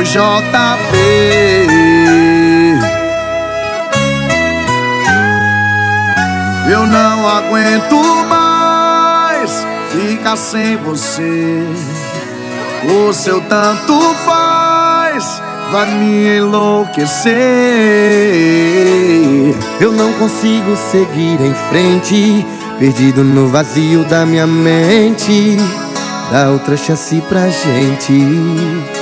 o JB. Eu não aguento mais ficar sem você. O seu tanto faz vai me enlouquecer. Eu não consigo seguir em frente, perdido no vazio da minha mente. Dá outra chance pra gente.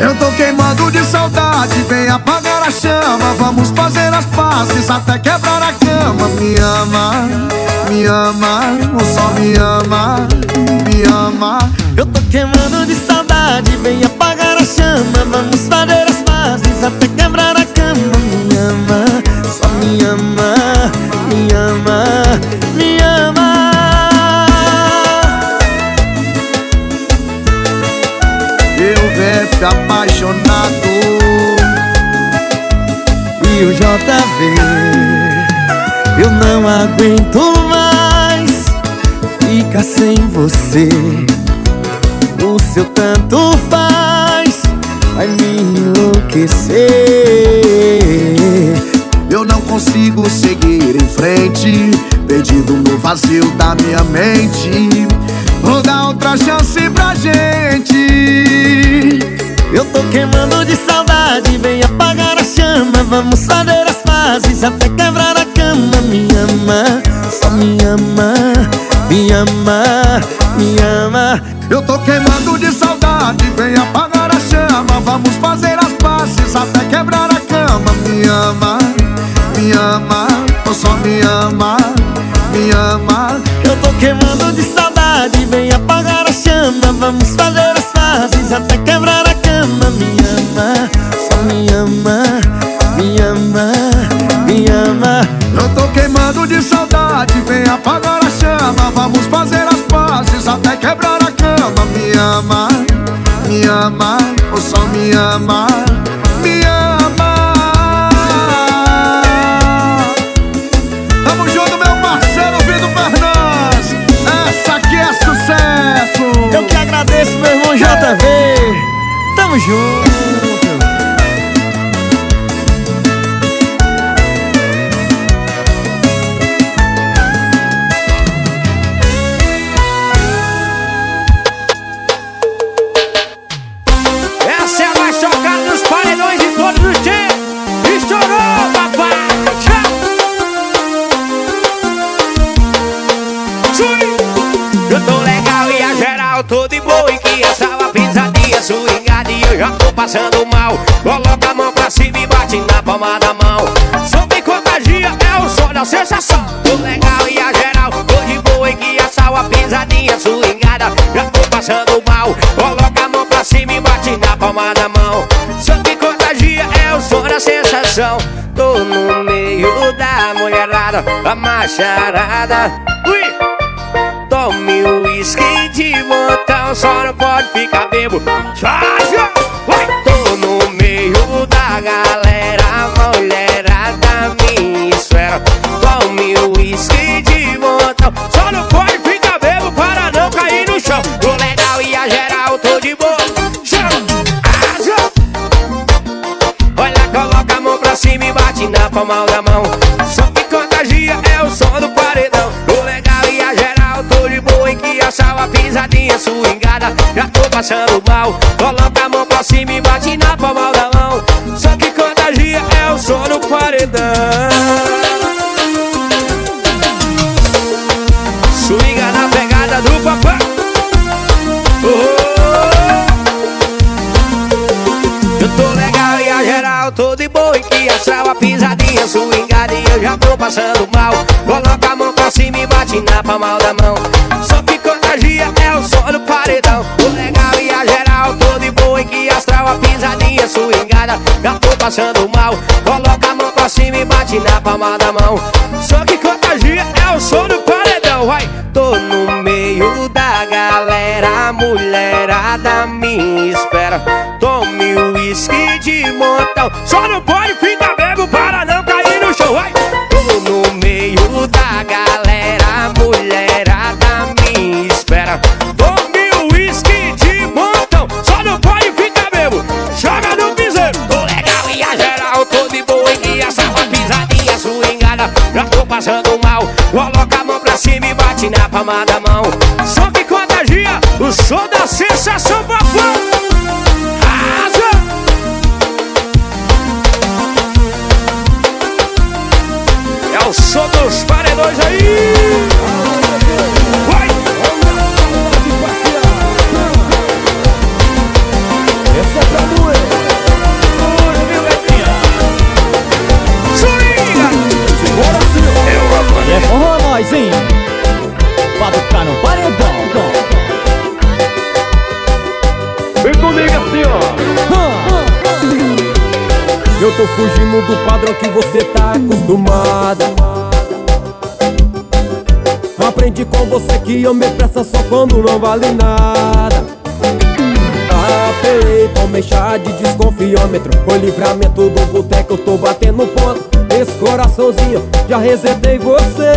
Eu tô queimando de saudade, vem apagar a chama. Vamos fazer as pazes até quebrar a cama. Me ama, me ama, ou só me ama, me ama. Eu tô queimando de saudade, vem apagar a chama. Vamos fazer as pazes até quebrar a cama. Me ama, só me ama, me ama, me ama. Apaixonado E o JV Eu não aguento mais. Ficar sem você. O seu tanto faz Vai me enlouquecer. Eu não consigo seguir em frente Perdido no vazio da minha mente. Vou dar outra chance pra gente Eu tô queimando de saudade Vem apagar a chama. Vamos fazer as pazes Até quebrar a cama. Me ama, só me ama Me ama, me ama. Eu tô queimando de saudade Vem apagar a chama. Vamos fazer as pazes Até quebrar a cama. Me ama, me ama Ou só me ama, me ama. Eu tô queimando de saudade Vem apagar a chama. Vamos fazer as Até quebrar a cama. Me ama, só me ama Me ama, me ama. Eu tô queimando de saudade Vem apagar a chama. Vamos fazer as pazes Até quebrar a cama. Me ama, me ama Ou só me ama, irmão JV Tamo junto sensação. Tô no meio da mulherada, a macharada. Ui! Tome o uísque de montão, só não pode ficar bebo. Charge! Vai! Bate na palma da mão. Só que contagia é o som do paredão. Tô legal e a geral, tô de boa e que astral uma pisadinha swingada. Já tô passando mal. Coloca a mão pra cima e bate na palma da mão. Só que contagia é o som do paredão. Vai, tô no meio da galera, a mulherada me espera. Tome o uísque de montão, só não palma mão. Tô fugindo do padrão que você tá acostumada. Aprendi com você que eu me pressa só quando não vale nada. Apelei, tomei chá de desconfiômetro. Foi livramento do boteco, eu tô batendo ponto. Esse coraçãozinho, já resetei você.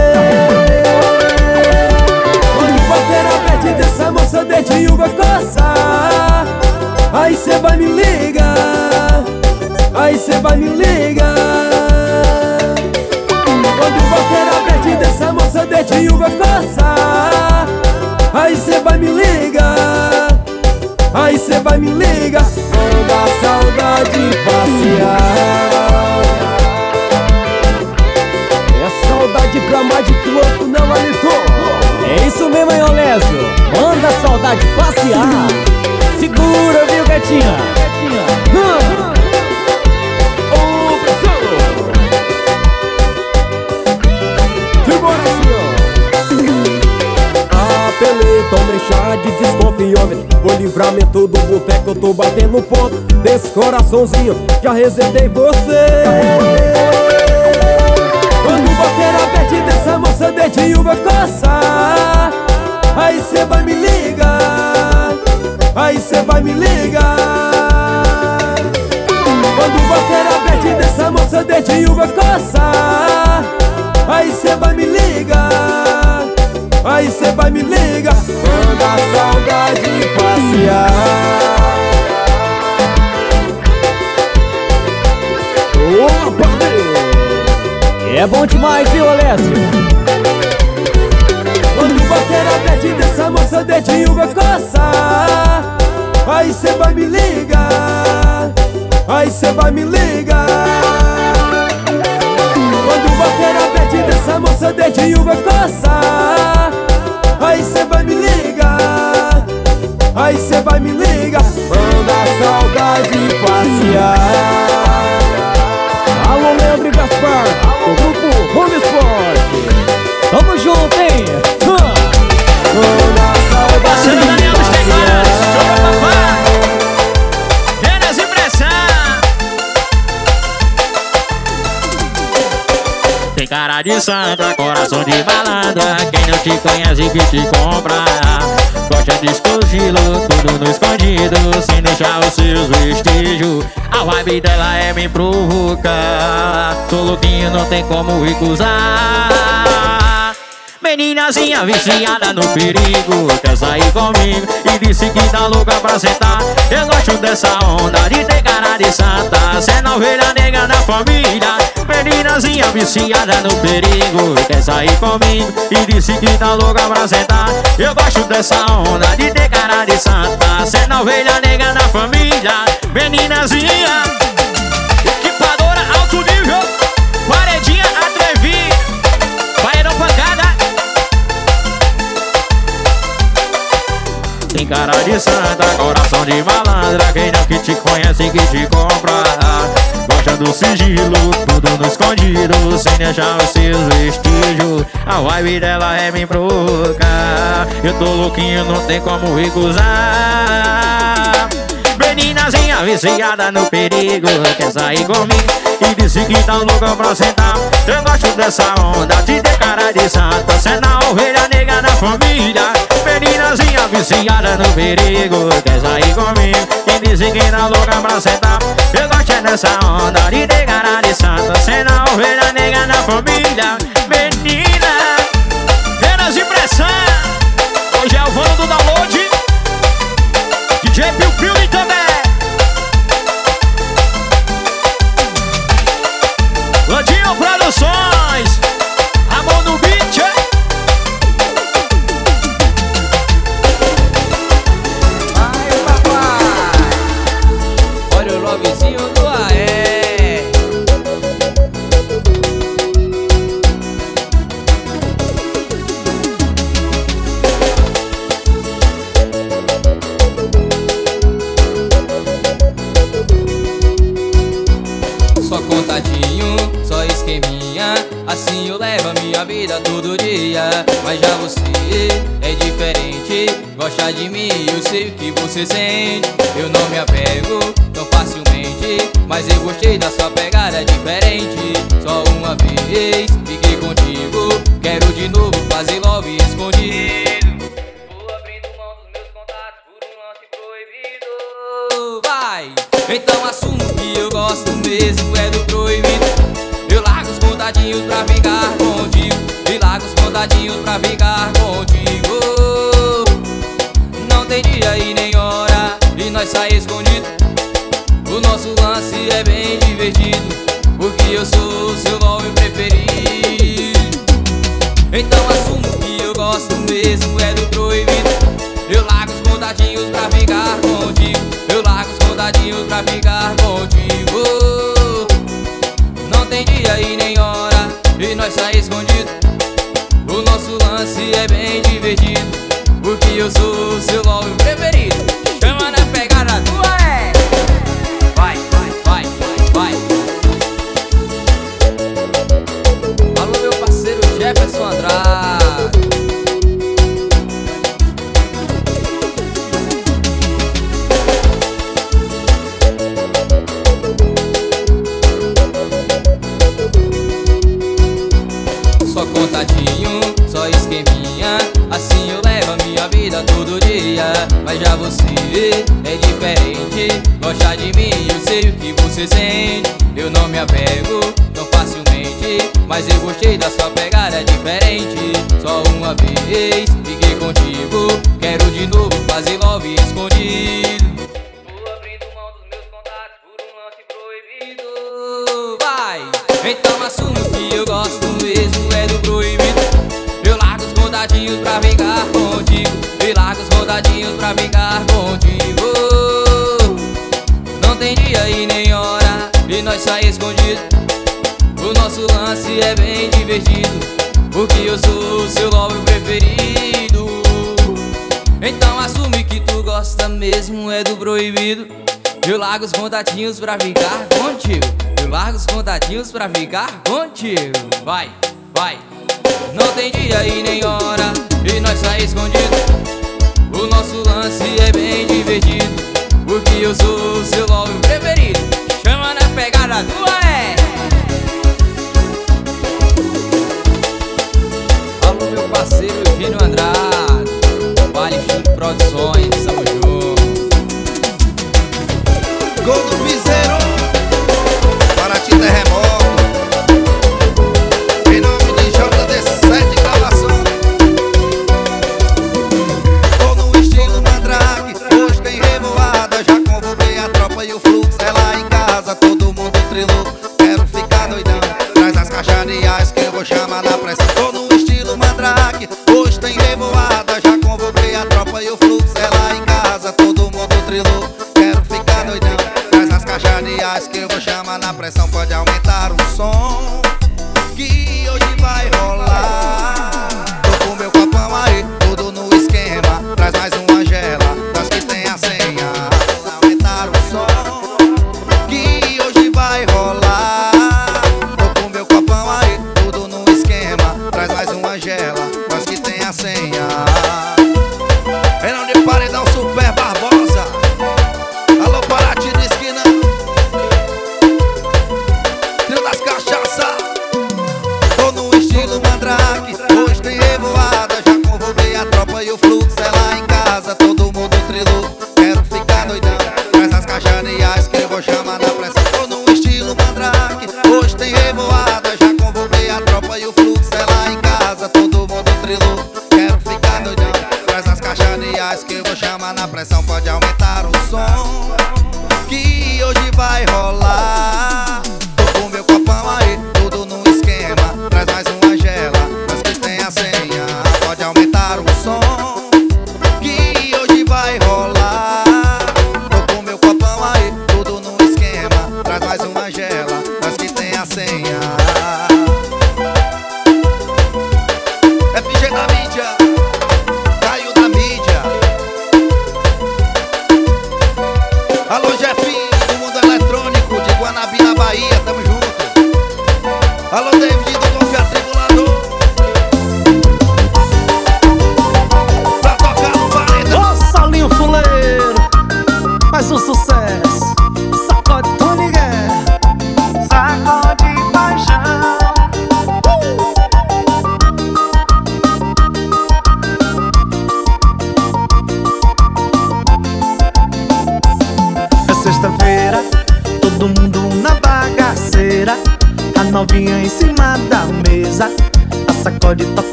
Quando bater a pet dessa moça, dedinho vai coçar. Aí cê vai me ligar. Aí cê vai me ligar. Quando bater a pet dessa moça, dedinho coçar. Aí cê vai me ligar. Aí cê vai me ligar. Manda a saudade passear. É saudade pra mais de piloto, não halitou. É isso mesmo, hein, Olésio? Manda a saudade passear Segura, viu, gatinha? Hum. Chá de desconfiômetro O livramento do boteco, eu tô batendo ponto. Desse coraçãozinho, já resetei você. Quando bater a pet dessa moça, dedinho vai coçar Aí cê vai me ligar Aí cê vai me ligar. Quando bater a pet dessa moça, dedinho vai coçar Aí cê vai me ligar Aí cê vai me ligar Manda a saudade passear Opa! É bom demais, viu, Olésio? Quando bater a pet dessa moça, dedinho vai coçar Aí cê vai me ligar Aí cê vai me ligar a pet dessa moça, dedinho vai coçar Aí cê vai me ligar. Aí cê vai me ligar. Manda a saudade passear. Alô, Leandro Gaspar Do grupo Home Sport Tamo junto, hein? Manda a saudade cara de santa, coração de malandra. Quem não te conhece que te compra. Gosta de estilo, tudo no escondido, sem deixar os seus vestígios. A vibe dela é me provocar. Tô louquinho, não tem como recusar. Meninazinha viciada no perigo Quer sair comigo e disse que tá louca pra sentar. Eu gosto dessa onda de ter cara de santa Cê não ovelha nega da família. Meninazinha viciada no perigo Quer sair comigo e disse que tá louca pra sentar. Eu gosto dessa onda de ter cara de santa Cê não ovelha nega da família. Meninazinha cara de santa, coração de malandra Quem não que te conhece que te compra. Gosta do sigilo, tudo no escondido Sem deixar os seus vestígios A vibe dela é me provocar Eu tô louquinho, não tem como recusar. Meninazinha viciada no perigo Quer sair comigo e disse que tá louca pra sentar Eu gosto dessa onda de ter cara de santa Cê na ovelha negra da família Meninazinha viciada no perigo. Quer sair comigo e disse que tá louca pra sentar Eu gosto dessa onda de ter cara de santa Cê na ovelha negra da família Menina. Veras impressão. Hoje é o vano do download. DJ Piu Piu e de mim Eu sei o que você sente. Eu não me apego tão facilmente Mas eu gostei da sua pegada diferente. Só uma vez fiquei contigo Quero de novo fazer love escondido. Vou abrindo mão dos meus contatos por um lance proibido. Vai! Então assumo que eu gosto mesmo É do proibido. Eu largo os contadinhos pra brigar contigo E largo os contadinhos pra brigar contigo dia e nem hora E nós sair escondido. O nosso lance é bem divertido Porque eu sou o seu nome preferido. Então assumo que eu gosto mesmo É do proibido. Eu largo os contadinhos pra ficar contigo. Eu largo os contadinhos pra ficar contigo. Não tem dia e nem hora E nós sair escondido. O nosso lance é bem divertido porque eu sou o seu contatinhos pra ficar contigo. Eu largo os contatinhos pra ficar contigo. Vai, vai. Não tem dia e nem hora, e nós sai escondido.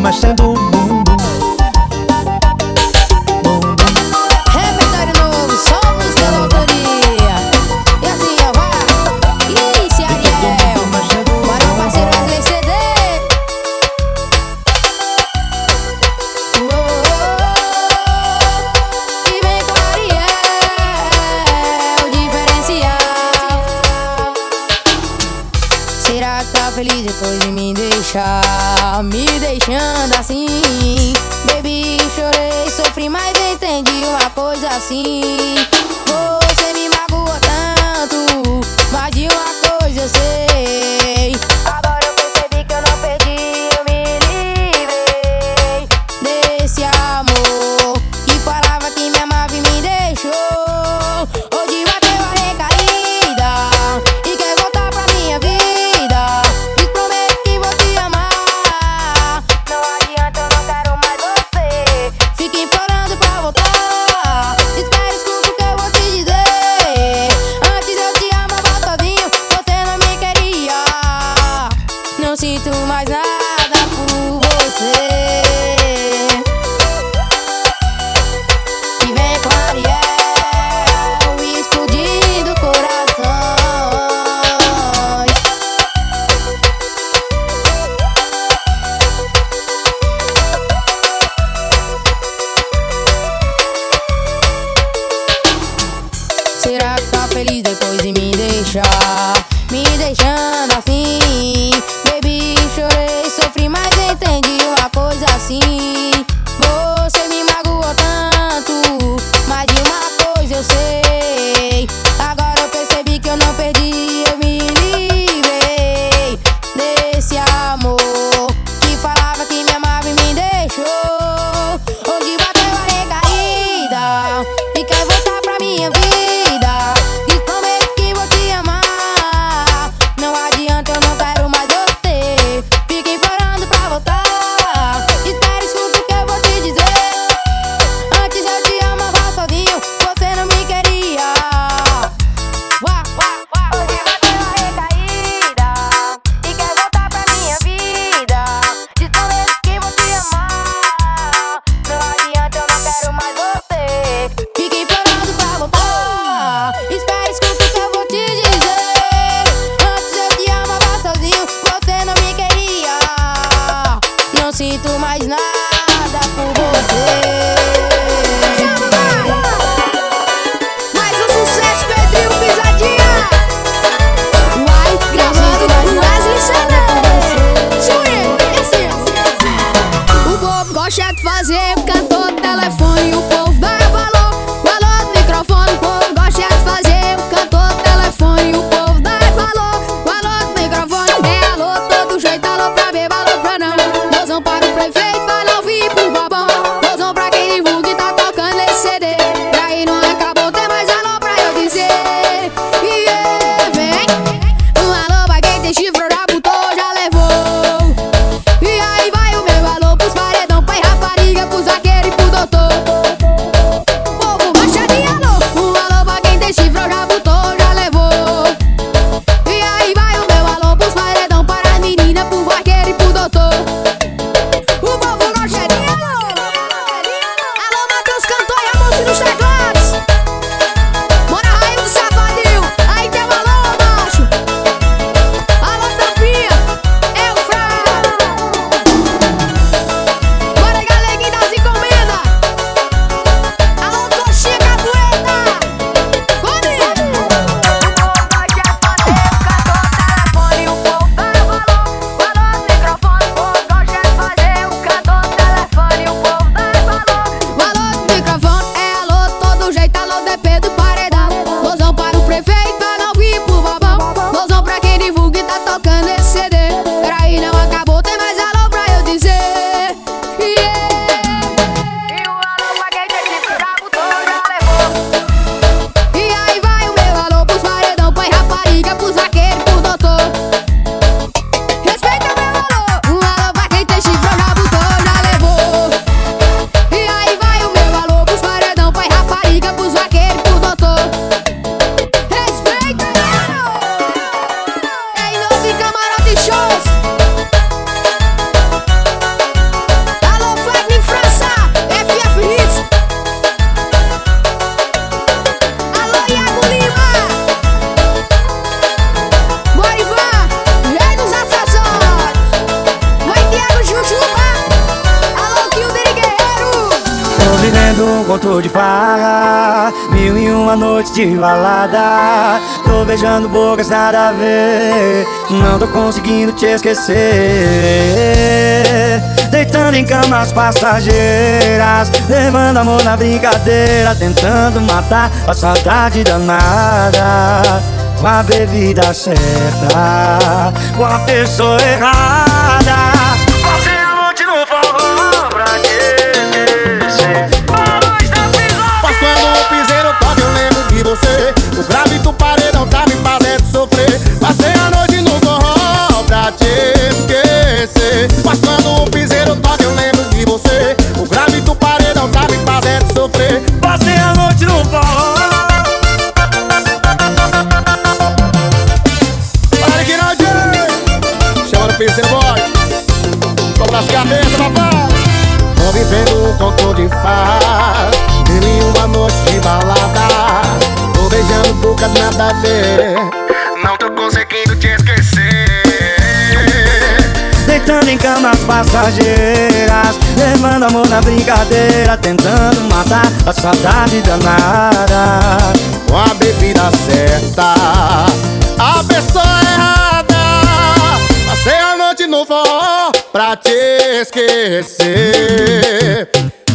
Todo mundo esquecer. Deitando em camas passageiras Levando amor na brincadeira Tentando matar a saudade danada. Com a bebida certa Com a pessoa errada. Você a noite no forró pra te esquecer. A luz da pisada Mas quando o piseiro toca eu lembro de você. O grave do paredão Mas quando o piseiro toca eu lembro de você. O grave do paredão tá me fazendo sofrer. Passei a noite no forró. Para que não adianta Chama no piseiro boy. Dobra as cabeças papai. Tô vivendo um conto de farra Mil e uma noite de balada. Tô beijando bocas nada a ver Deitando em camas passageiras Levando amor na brincadeira Tentando matar a saudade danada. Com a bebida certa A pessoa errada Passei a noite no forró Pra te esquecer.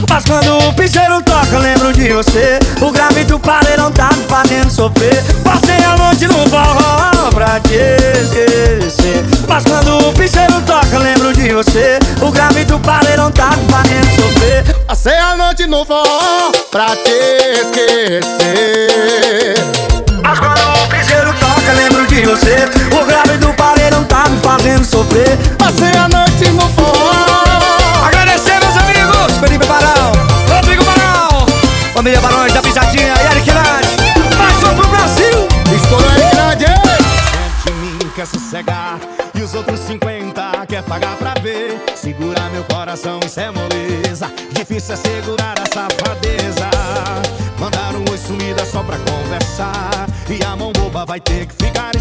Mas quando o piseiro toca eu lembro de você. O grave do pareirão tá me fazendo sofrer. Passei a noite no forró pra te esquecer Mas quando o piseiro toca eu lembro de você. O grave do pareirão tá me fazendo sofrer. Passei a noite no forró Pra te esquecer. Mas quando o piseiro toca eu lembro de você. O grave do pareirão tá me fazendo sofrer. Passei a noite no forró. Agradecer meus amigos Felipe Barão, Rodrigo Barão Família Barões da Pisadinha e Eric Lade Mais um pro Brasil. Estourou aí grande de mim quer sossegar coração, isso é moleza. Difícil é segurar a safadeza. Mandar um oi sumida só pra conversar. E a mão boba vai ter que ficar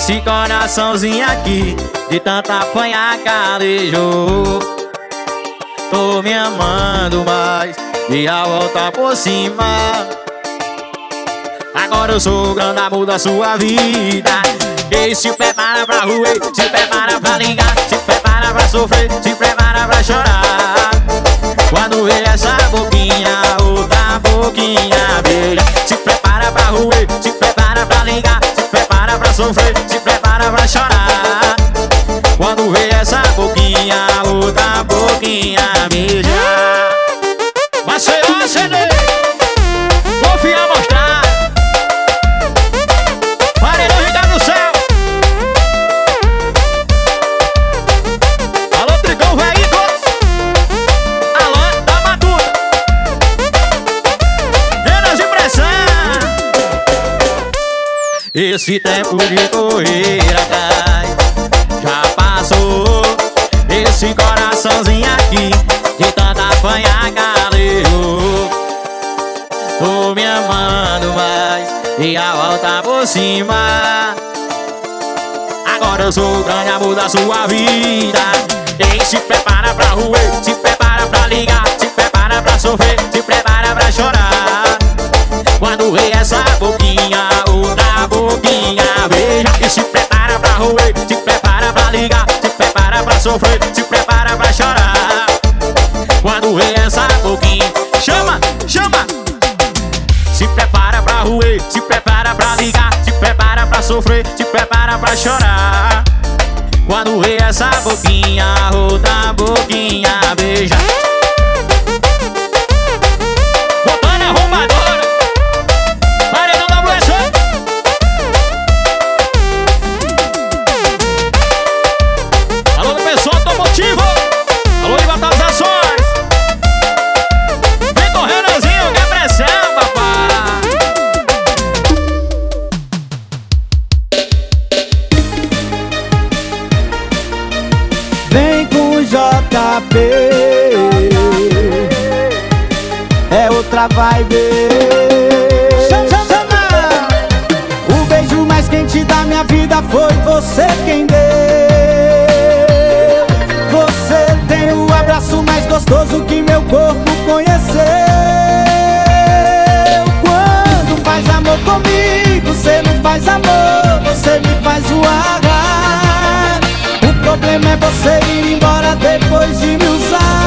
Esse coraçãozinho aqui De tanta apanhar calejou Tô me amando mais E a volta por cima. Agora eu sou o grande amor da sua vida. E se prepara pra ruer Se prepara pra ligar Se prepara pra sofrer Se prepara pra chorar. Quando vê essa boquinha Outra boquinha beija Se prepara pra ruer Se prepara pra ligar prepara pra sofrer, se prepara pra chorar. Quando vê essa boquinha, outra boquinha beijar. Maceió CD, confia mostrar. Esse tempo de correr atrás já passou. Esse coraçãozinho aqui de tanta apanhar galeu. Tô me amando mais e a volta por cima. Agora eu sou o grande amor da sua vida. E se prepara pra ruer, se prepara pra ligar, se prepara pra sofrer, se prepara pra chorar. Quando vê essa boquinha, outra boquinha beija E se prepara pra roer, se prepara pra ligar Se prepara pra sofrer, se prepara pra chorar. Quando vê essa boquinha, chama, chama. Se prepara pra roer, se prepara pra ligar Se prepara pra sofrer, se prepara pra chorar. Quando vê essa boquinha, outra boquinha beija faz amor Você me faz voar. O problema é você ir embora depois de me usar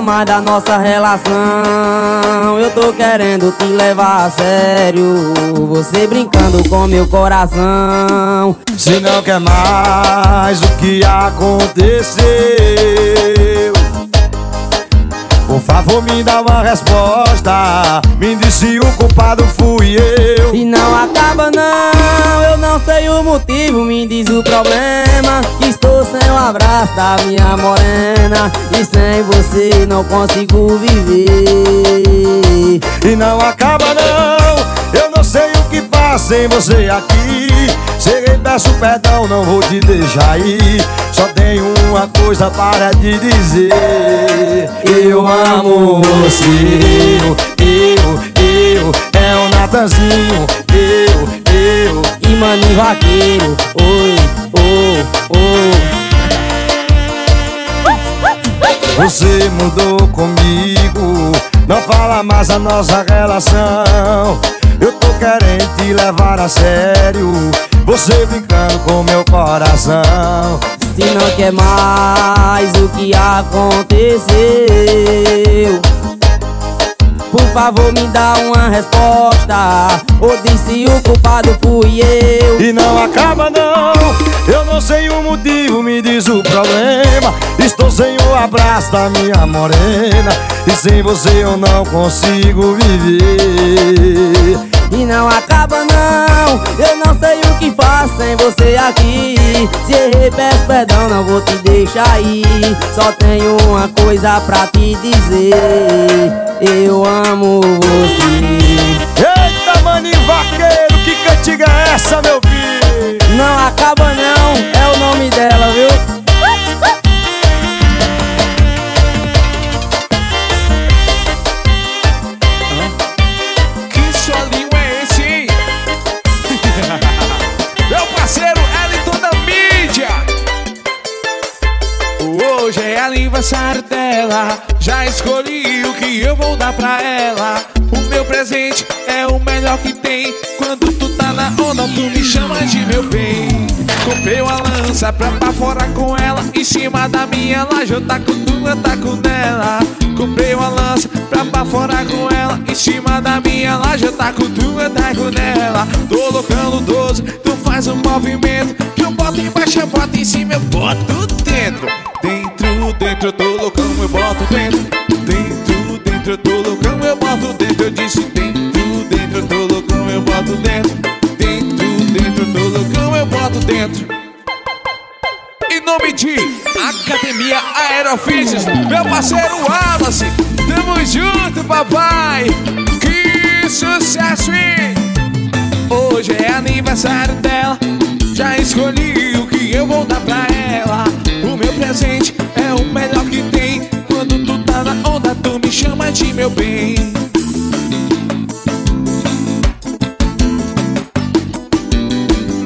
mais da nossa relação. Eu tô querendo te levar a sério. Você brincando com meu coração. Se não quer mais o que aconteceu favor me dá uma resposta. Me diz se o culpado fui eu. E não acaba não motivo, me diz o problema. Estou sem o abraço da minha morena. E sem você não consigo viver. E não acaba não, eu não sei o que faço sem você aqui Cheguei, peço perdão, não vou te deixar ir. Só tenho uma coisa para te dizer. Eu amo você, eu, eu, é o Natanzinho Eu, eu, E maninho vaqueiro, oi, oh, oh Você mudou comigo Não fala mais a nossa relação. Eu tô querendo te levar a sério Você brincando com meu coração. Se não quer mais o que aconteceu Por favor me dá uma resposta. Ou disse o culpado fui eu. E não acaba não. Eu não sei o motivo, me diz o problema. Estou sem o abraço da minha morena. E sem você eu não consigo viver. E não acaba não. Eu não sei sem você aqui. Se errei peço perdão, não vou te deixar ir. Só tenho uma coisa pra te dizer. Eu amo você. Eita, maninho vaqueiro, que cantiga é essa, meu filho? Não acaba não, é dela. Já escolhi o que eu vou dar pra ela. O meu presente é o melhor que tem. Quando tu tá na onda, tu me chama de meu bem. Comprei uma lança pra baforar com ela. Em cima da minha laje, eu taco tu, eu taco nela. Comprei uma lança pra baforar com ela. Em cima da minha laje, eu taco tu, eu taco nela. Tô loucando 12, tu faz um movimento. Que eu boto embaixo, eu boto em cima, eu boto dentro. Dentro, dentro, tô loucão, eu boto dentro. Dentro, dentro, tô loucão, eu boto dentro. Eu disse dentro, dentro, tô loucão, eu boto dentro. Dentro, dentro, tô loucão, eu boto dentro. Em nome de Academia Aerofícios, meu parceiro Wallace, tamo junto, papai. Que sucesso, hein? Hoje é aniversário dela, já escolhi o que eu vou dar pra ela. O meu presente melhor que tem. Quando tu tá na onda, tu me chama de meu bem.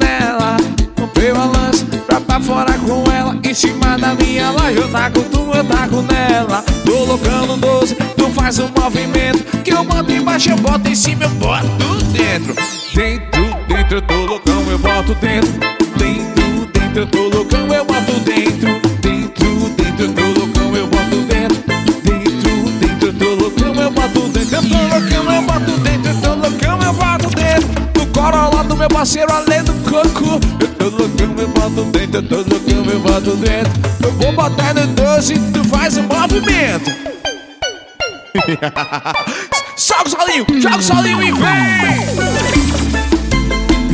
Nela, comprei uma lança pra baforar com ela. Em cima da minha laje, eu taco tu, eu taco nela. Tô loucando 12, tu faz um movimento. Que eu boto embaixo, eu boto em cima, eu boto dentro. Dentro, dentro, eu tô loucão, eu boto dentro. Dentro, dentro, eu tô loucão, eu boto. Dentro, Eu tô loucão, eu boto dentro. Eu tô loucão, eu boto dentro. Do Corolla do meu parceiro além do coco. Eu tô loucão, eu boto dentro. Eu tô loucão, eu boto dentro. Eu vou botar no 12 tu faz o movimento. Joga o solinho, joga o solinho e vem!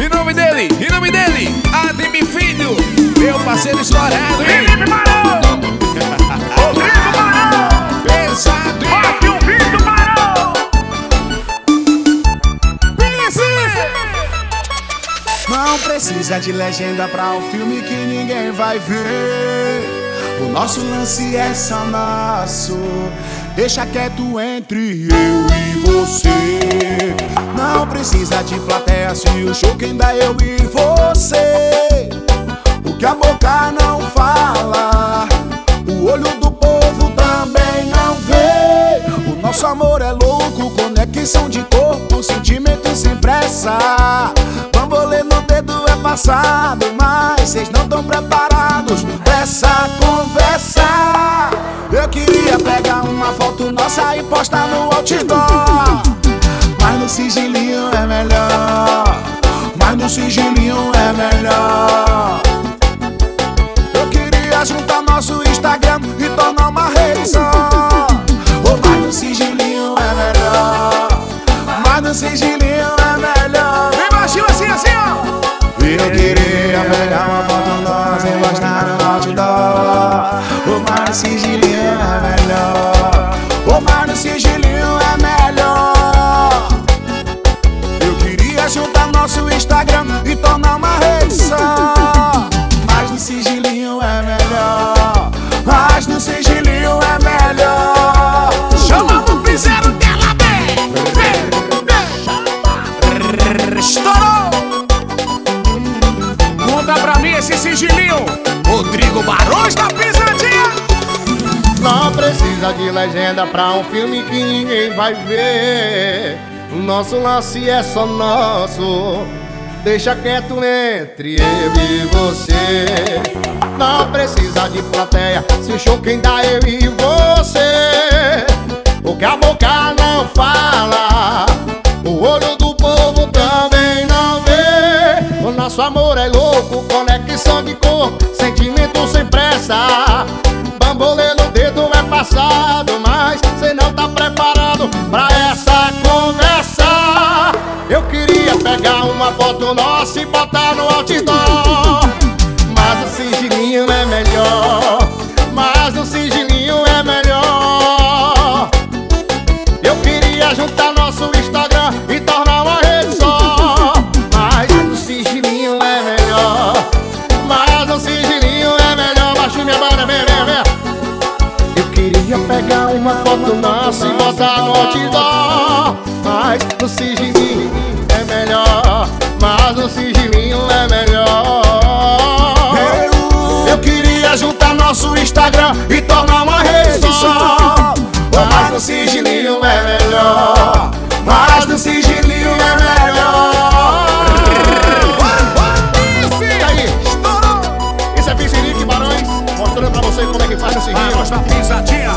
Em nome dele, em nome dele, Ademir Filho, meu parceiro estourado, hein? Felipe Marão! Rodrigo Marão! Pesado, Não precisa de legenda pra um filme que ninguém vai ver. O nosso lance é só nosso. Deixa quieto entre eu e você. Não precisa de plateia se o show quem dá é eu e você. O que a boca não fala, o olho do nosso amor é louco, conexão de corpo, sentimento sem pressa. Bambolê no dedo é passado, mas vocês não estão preparados pra essa conversa. Eu queria pegar uma foto nossa e postar no outdoor. Mas no sigilinho é melhor. Mas no sigilinho é melhor. Eu queria juntar nosso Instagram e tornar uma rede só. Não precisa de legenda pra um filme que ninguém vai ver. O nosso lance é só nosso. Deixa quieto entre eu e você. Não precisa de plateia. Se o show quem dá eu e você. O que a boca não fala, o olho do povo também não vê. O nosso amor é louco, conexão de corpo, sentimento sem pressa. Bambolê é passado, mas cê não tá preparado pra essa conversa. Eu queria pegar uma foto nossa e e tornar uma rede só. Mas no sigilinho é melhor. Mas no sigilinho é melhor. Isso aí, estourou! Isso é Piscinique Barões, mostrando pra você como é que faz o Barões da. Pisadinha.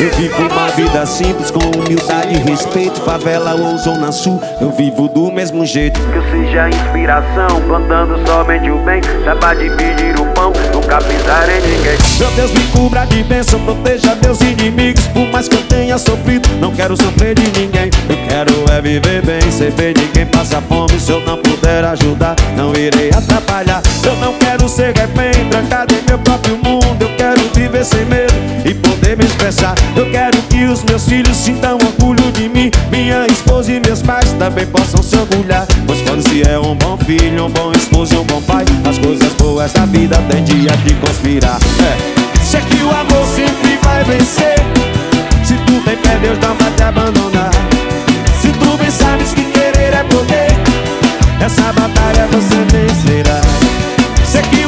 Eu vivo uma vida simples com humildade e respeito. Favela ou zona sul, eu vivo do mesmo jeito. Que eu seja inspiração, plantando somente o bem. Saiba dividir o pão, nunca pisar em ninguém. Meu Deus me cubra de bênção, proteja meus inimigos. Por mais que eu tenha sofrido, não quero sofrer de ninguém. Eu quero é viver bem, sem ver ninguém passar fome. Se eu não puder ajudar, não irei atrapalhar. Eu não quero ser refém, trancado em meu próprio mundo. Eu quero viver sem medo e poder me expressar. Eu quero que os meus filhos sintam orgulho de mim. Minha esposa e meus pais também possam se orgulhar. Pois quando se é um bom filho, um bom esposo e um bom pai, as coisas boas da vida tem dia de conspirar. É. Sei que o amor sempre vai vencer. Se tu tem fé, Deus não vai te abandonar. Se tu bem sabes que querer é poder, essa batalha você vencerá. Sei que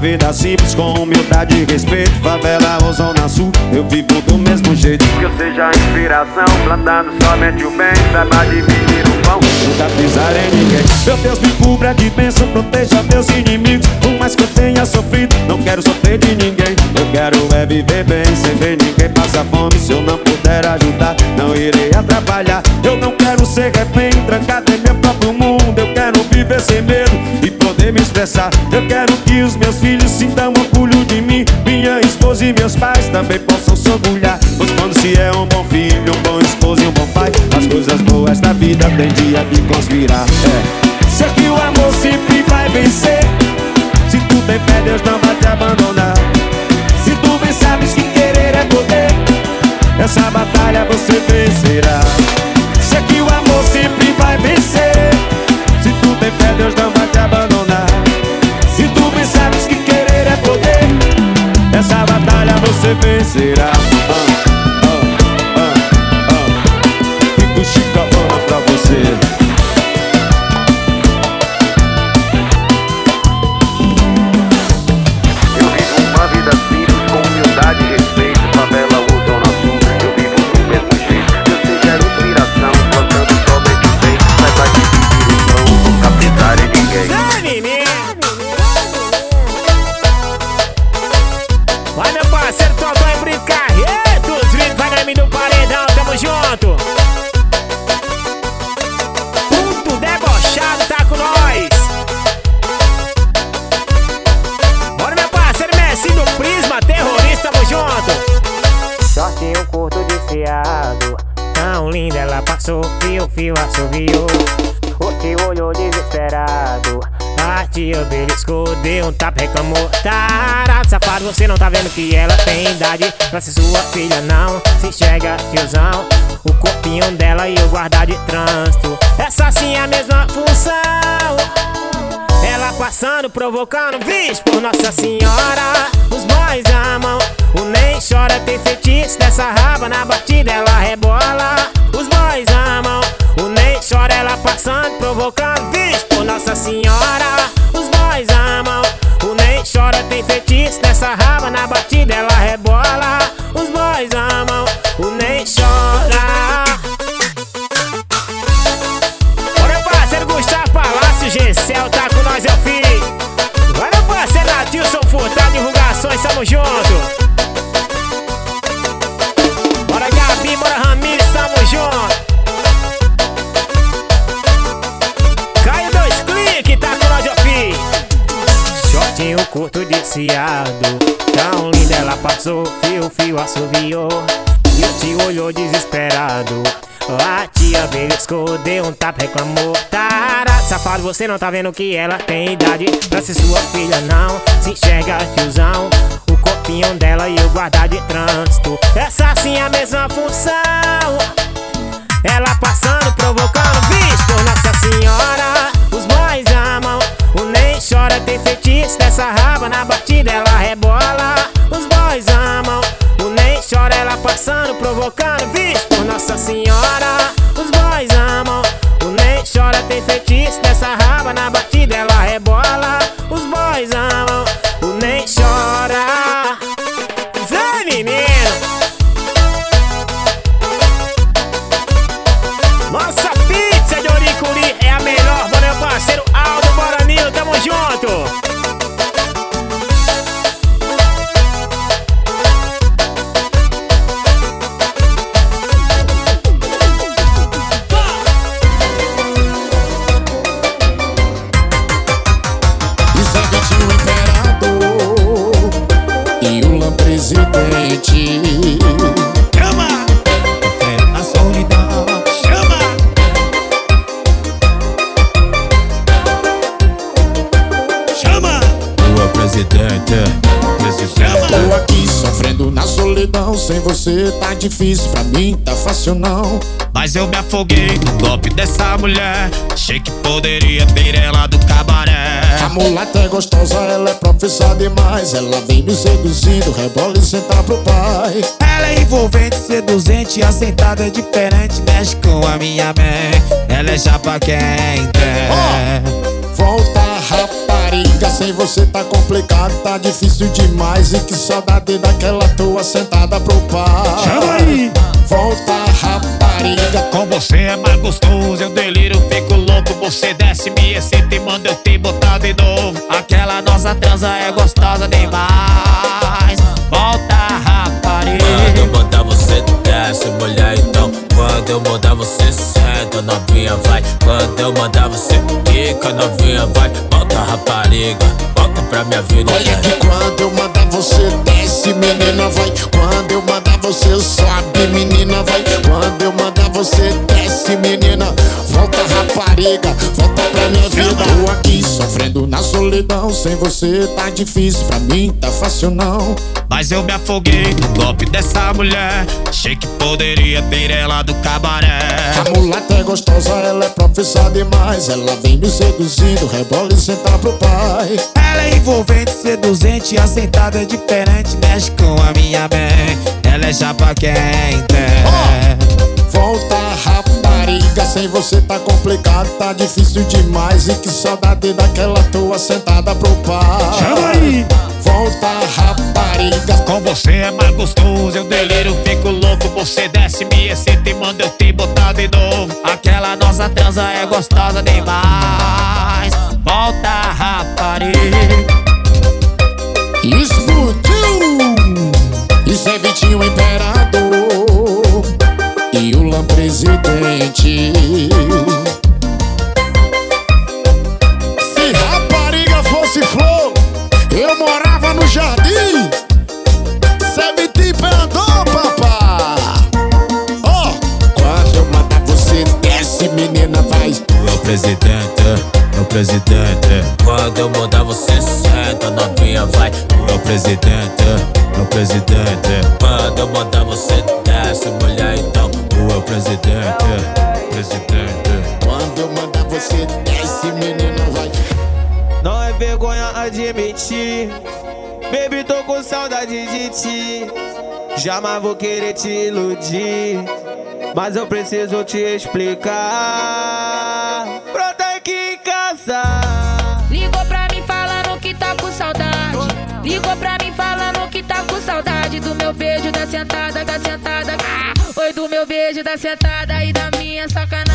vida simples com humildade e respeito. Favela ou zona sul, eu vivo do mesmo jeito. Que eu seja inspiração, plantando somente o bem. Saiba dividir o pão. Nunca pisar em ninguém. Meu Deus me cubra de bênção, proteja meus inimigos. Por mais que eu tenha sofrido, não quero sofrer de ninguém. Eu quero é viver bem, sem ver ninguém passar fome. Se eu não puder ajudar, não irei atrapalhar. Eu não quero ser refém, trancado em meu próprio mundo. Eu quero viver sem medo me expressar. Eu quero que os meus filhos sintam orgulho de mim. Minha esposa e meus pais também possam se orgulhar. Pois quando se é um bom filho, um bom esposo e um bom pai, as coisas boas da vida tem dia de conspirar. É. Sei que o amor sempre vai vencer. Se tu tem fé, Deus não vai te abandonar. Vencerá. Filha, não se enxerga, tiozão O corpinho dela e o guarda de trânsito. Essa sim é a mesma função. Ela passando, provocando, vixe por Nossa Senhora. Você não tá vendo que ela tem idade Pra ser sua filha, não Se enxerga, tiozão O corpinho dela e o guarda de trânsito Essa sim é a mesma função ela passando, provocando, por Nossa Senhora. Os boys amam, o nem chora, tem feitiço dessa raba na batida, ela rebola. Os boys amam, o nem chora, ela passando, provocando, por Nossa Senhora. Você tá difícil, pra mim tá fácil não Mas eu me afoguei no golpe dessa mulher. Achei que poderia ter ela do cabaré. A mulata é gostosa, ela é profissa demais Ela vem me seduzindo, rebola e senta pro pai Ela é envolvente, seduzente, assentada é diferente. Mexe com a minha mente. Ela é já pra quem quer. Volta rapariga, sem você tá complicado, tá difícil demais E que saudade daquela tua sentada pro pai Chama aí. Volta rapariga, Com você é mais gostoso, eu deliro, fico louco. Você desce, me excita e manda eu te botar de novo. Aquela nossa transa é gostosa demais. Volta, rapariga. Quando eu mandar você desce, mulher então Quando eu mandar você senta, novinha vai Quando eu mandar você quica, novinha vai Volta rapariga, volta pra minha vida. Olha que quando eu mandar você desce, menina vai. Quando eu mandar você sobe, menina vai. Quando eu mandar você desce, menina Volta rapariga, volta pra minha vida. Tô aqui sofrendo na solidão Sem você tá difícil, pra mim tá fácil não. Mas eu me afoguei no golpe dessa mulher. Achei que poderia ter ela do cabaré. A mulata é gostosa, ela é profissa demais Ela vem me seduzindo, rebola e senta pro pai Ela é envolvente, seduzente, assentada é diferente. Mexe com a minha mente. Ela é já pra quem quer. Volta rapariga, sem você tá complicado, tá difícil demais E que saudade daquela tua sentada pro pai Chama aí. Volta rapariga, Com você é mais gostoso, eu deliro, fico louco. Você desce, me excita e manda eu te botar de novo. Aquela nossa transa é gostosa demais. Volta, rapariga. explodiu Isso é Vitinho Imperador E o Lã Presidente Se rapariga fosse flor Eu morava Imperador, papá Ó, quando eu mandar você desce presidente, meu presidente. Quando eu mudar, você senta, novinha, vai. Meu presidente, meu presidente. Quando eu mudar, você desce, mulher, então. Meu presidente, presidente. Quando eu mandar você desce, menino, vai. Não é vergonha admitir. Baby, tô com saudade de ti. Jamais vou querer te iludir. Mas eu preciso te explicar. Pronta aqui em casa. Ligou pra mim falando que tá com saudade. Ligou pra mim falando que tá com saudade do meu beijo, da sentada, da sentada. Ah, Oi, do meu beijo, da sentada e da minha sacanagem.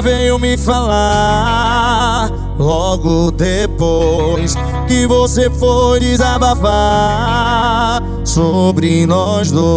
Veio me falar Logo depois que você foi desabafar Sobre nós dois.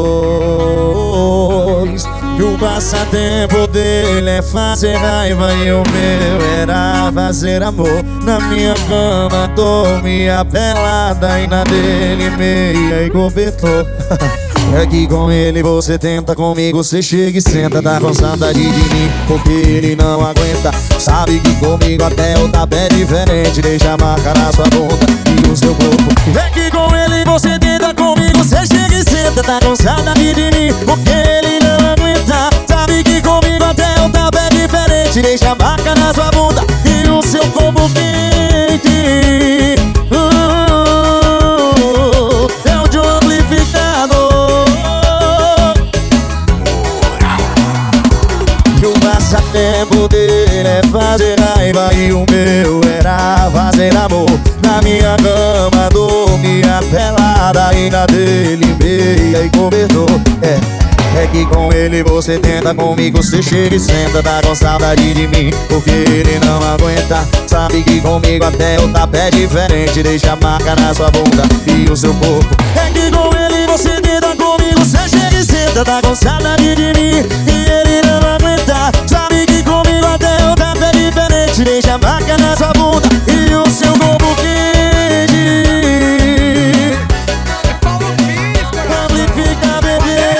E o passatempo dele é fazer raiva E o meu era fazer amor. Na minha cama dormia pelada E na dele meia e cobertor É que com ele você tenta, comigo você chega e senta. Tá com saudade de mim, porque ele não aguenta. Sabe que comigo até o tapa é diferente. Deixa a marca na sua bunda e o seu corpo. É que com ele você tenta, comigo você chega e senta. Tá com saudade de mim, porque ele não aguenta. Sabe que comigo até o tapa é diferente. Deixa a marca na sua bunda e o seu corpo quente E o meu era fazer amor. Na minha cama dormia pelada na dele meia e cobertor É é que com ele você tenta, comigo você chega e senta Tá com saudade de mim, porque ele não aguenta. Sabe que comigo até o tapa é diferente Deixa a marca na sua bunda e o seu corpo. É que com ele você tenta, comigo você chega e senta Tá com saudade de mim e ele não aguenta Deixa a marca na sua bunda e o seu corpo quente Amplifica, bebê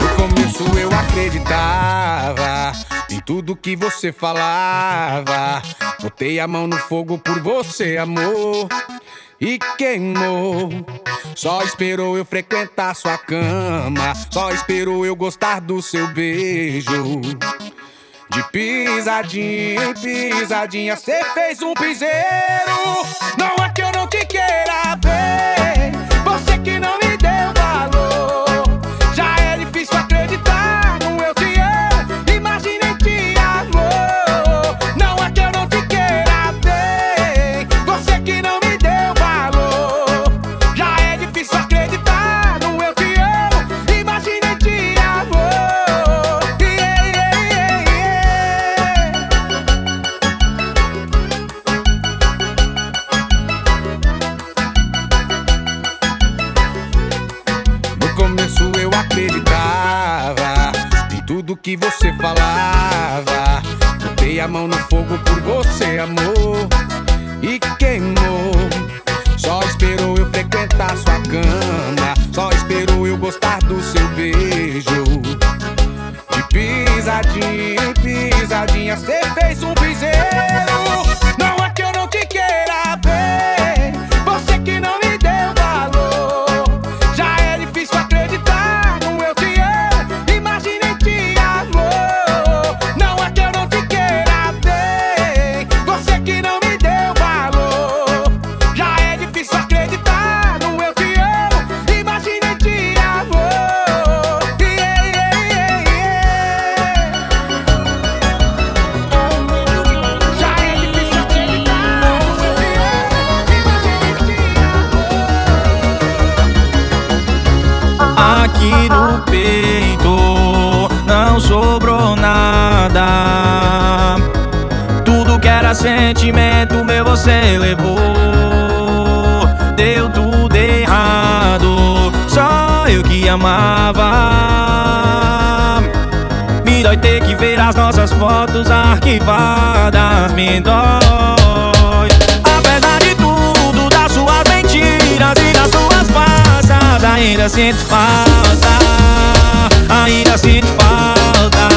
No começo eu acreditava em tudo que você falava. Botei a mão no fogo por você, amor. E queimou. Só esperou eu frequentar sua cama. Só esperou eu gostar do seu beijo. De pisadinha em pisadinha, cê fez um piseiro. Não é que eu não te queira bem, que você falava. Botei a mão no fogo por você, amor, e queimou. Só esperou eu frequentar sua cama. Só esperou eu gostar do seu beijo. De pisadinha em pisadinha, cê fez um piseiro. Amava. Me dói ter que ver as nossas fotos arquivadas. Me dói. Apesar de tudo, das suas mentiras e das suas farsas, ainda sinto falta. Ainda sinto falta.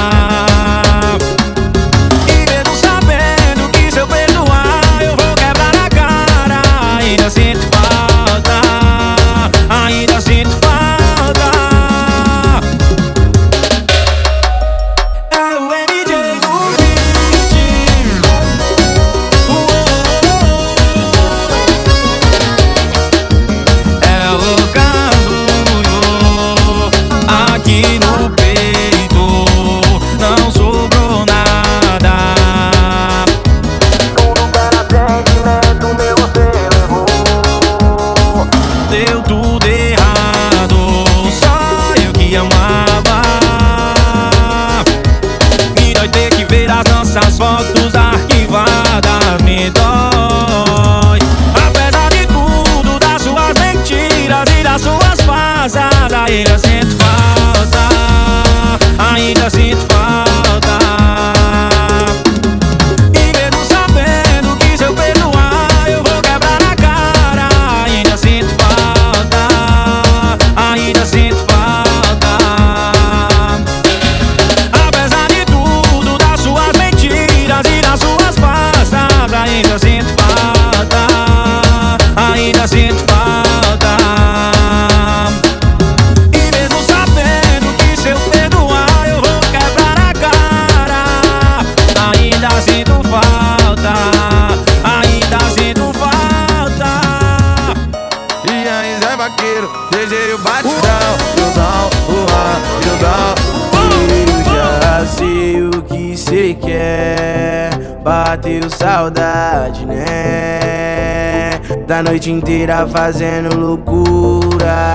Bateu saudade, né? Da noite inteira fazendo loucura.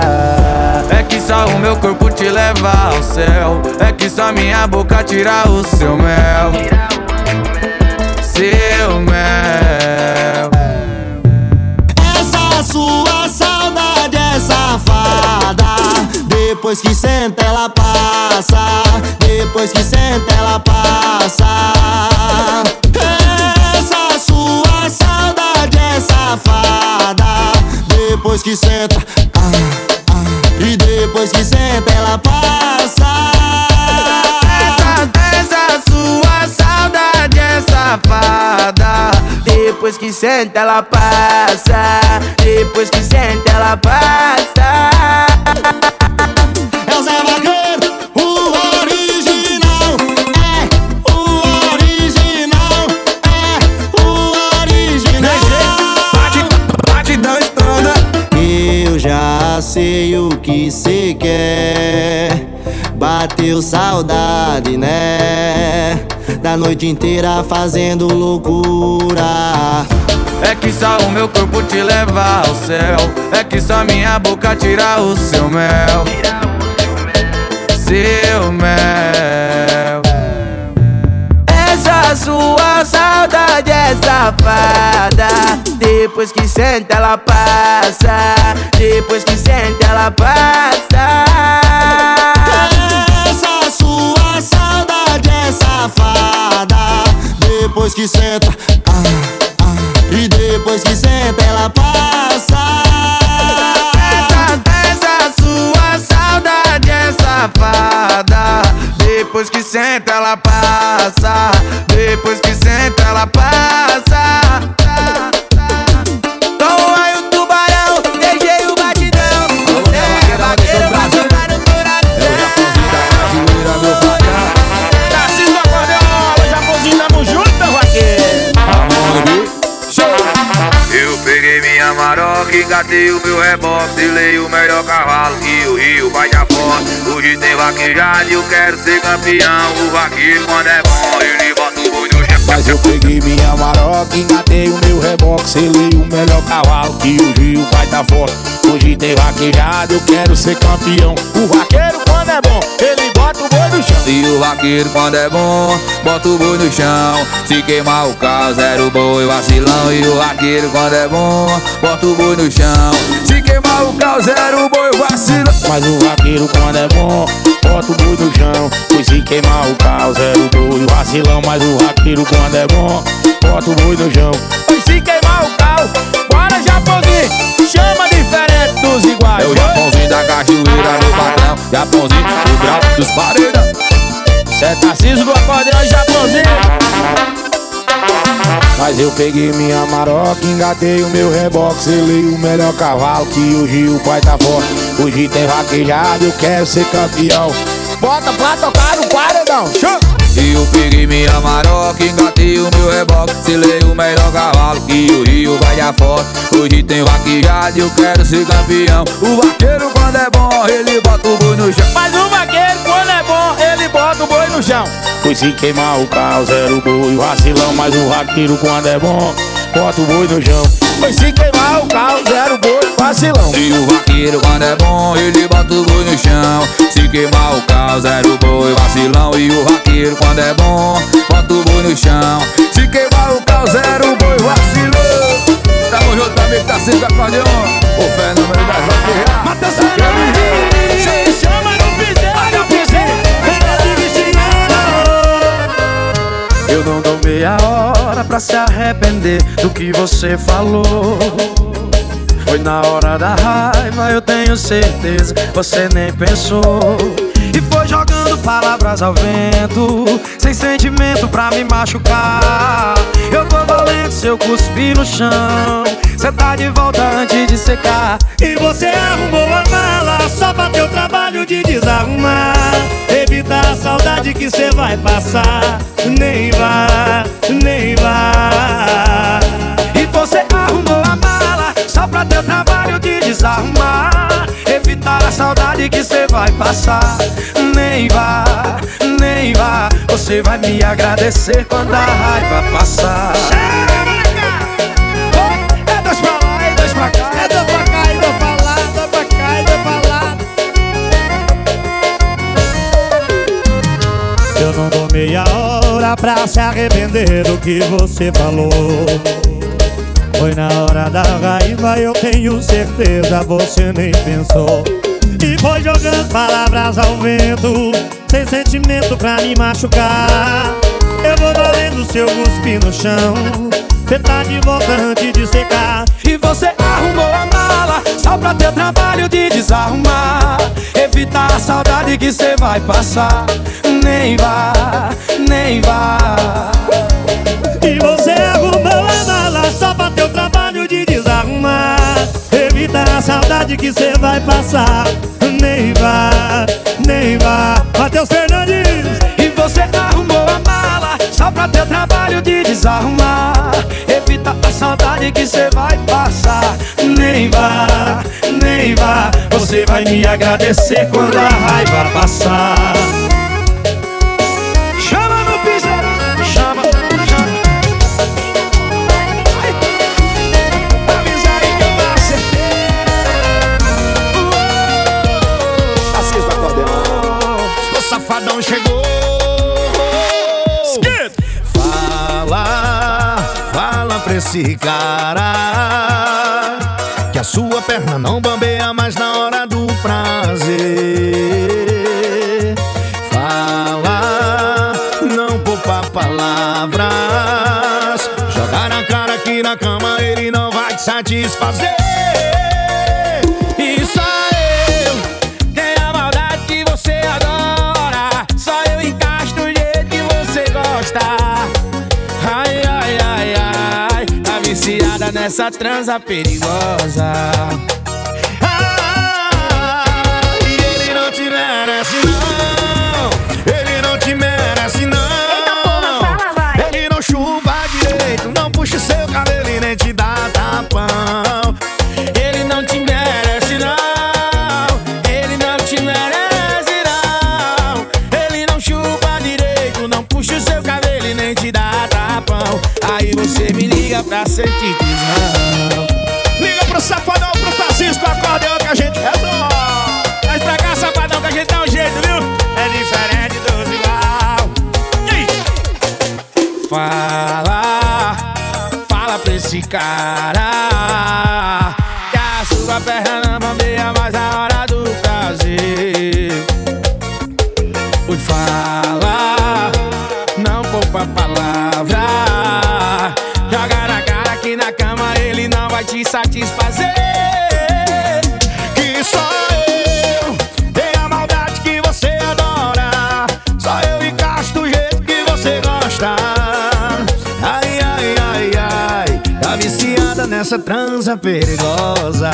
É que só o meu corpo te leva ao céu. É que só minha boca tira o seu mel. Seu mel. Essa sua saudade é safada. Depois que senta, ela passa. Depois que senta, ela passa. depois que senta, ah, ah, e depois que senta ela passa. Essa, essa sua saudade é safada. Depois que senta ela passa, depois que senta ela passa. Bateu saudade, né? Da noite inteira fazendo loucura. É que só o meu corpo te leva ao céu. É que só minha boca tira o seu mel. Seu mel. Essa sua saudade é safada. Depois que senta, ela passa. Depois que senta, ela passa. Depois que senta, ah, ah, e depois que senta, ela passa. Essa, essa sua saudade é safada. Depois que senta, ela passa. Depois que senta, ela passa. Maroca, engatei o meu reboque Delei o melhor cavalo que o rio vai de afora Hoje tem vaquejado e eu quero ser campeão. O vaqueiro quando é bom, ele bota o boi no chão. Mas eu peguei minha maroca, engatei o meu reboque Selei o melhor cavalo que o rio vai dar fora Hoje tem vaquejado, eu quero ser campeão. O vaqueiro quando é bom, E o vaqueiro quando é bom, bota o boi no chão. Se queimar o carro, zero boi, vacilão. E o vaqueiro quando é bom, bota o boi no chão. Se queimar o carro, zero boi, vacilão. Mas o vaqueiro quando é bom, bota o boi no chão. Pois se queimar o carro, zero boi, vacilão. Mas o vaqueiro quando é bom, bota o boi no chão. Pois se queimar o carro, bora Japozinho. Chama diferente dos iguais. É o Japãozinho da cachoeira, meu patrão. Japãozinho do grau dos paredão Cê Tarcísio do acordeão, Japãozinho. Mas eu peguei minha maroca, engatei o meu reboque Selei o melhor cavalo que o rio vai tá fora Hoje tem vaquejado, eu quero ser campeão Bota pra tocar no paredão, show! E eu peguei minha maroca, engatei o meu reboque. Selei o melhor cavalo que o rio vai afora Hoje tem vaquejado e eu quero ser campeão. O vaqueiro quando é bom, ele bota o boi no chão. Mas o vaqueiro, quando é bom, ele bota o boi no chão. Pois se queimar o carro, zero boi, vacilão. Mas o vaqueiro quando é bom, bota o boi no chão. Pois se queimar o carro, zero boi, vacilão. E o vaqueiro quando é bom, ele bota o boi no chão. Se queimar o carro, zero boi, vacilão. E o vaqueiro quando é bom, bota o boi no chão. Se queimar o carro, zero boi, vacilão. Tamo junto, amigo, tá sempre acordeon. O fenômeno das vaqueiras. Matheus Se Eu não dou meia hora pra se arrepender do que você falou. Foi na hora da raiva, eu tenho certeza, você nem pensou. E foi jogando palavras ao vento, sem sentimento pra me machucar. Eu tô valendo se eu cuspir no chão. Cê tá de volta antes de secar. E você arrumou a mala só pra teu trabalho de desarrumar. Evitar a saudade que cê vai passar. Nem vá, nem vá. E você arrumou a mala só pra teu trabalho de desarrumar. Evitar a saudade que cê vai passar. Nem vá, nem vá. Você vai me agradecer quando a raiva passar. Pra cá. É dois pra cá e dois pra lá, dois pra cá e dois pra lá. Eu não dou meia hora pra se arrepender do que você falou. Foi na hora da raiva, eu tenho certeza, você nem pensou. E foi jogando palavras ao vento, sem sentimento pra me machucar. Eu vou valendo seu cuspe no chão, cê tá de volta antes de secar. E você arrumou a mala Só pra ter trabalho de desarrumar. Evita a saudade que cê vai passar. Nem vá, nem vá. E você arrumou a mala Só pra ter trabalho de desarrumar. Evita a saudade que cê vai passar. Nem vá, nem vá. Matheus Fernandes. E você arrumou a mala Só pra ter trabalho de desarrumar. Tá a saudade que cê vai passar. Nem vá, nem vá Você vai me agradecer quando a raiva passar. pra esse cara. Que a sua perna não bambeia mais na hora do prazer. Fala, não poupa palavras. Jogar na cara aqui na cama ele não vai te satisfazer. essa transa perigosa. dança perigosa.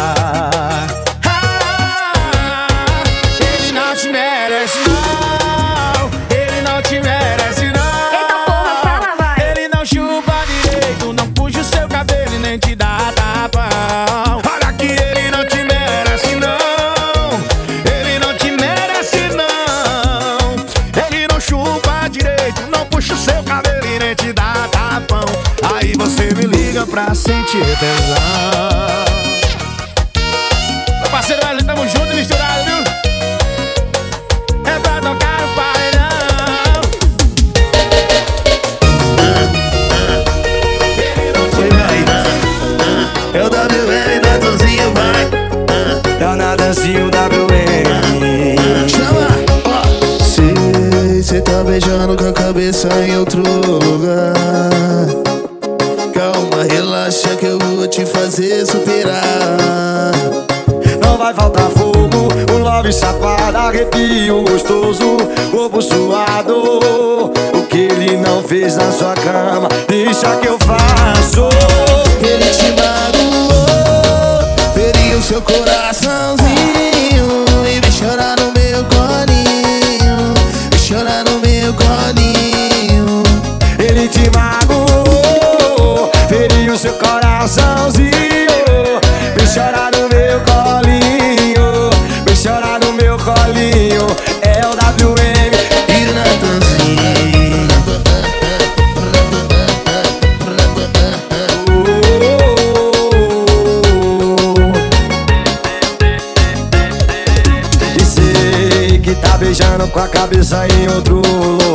cabeça em outro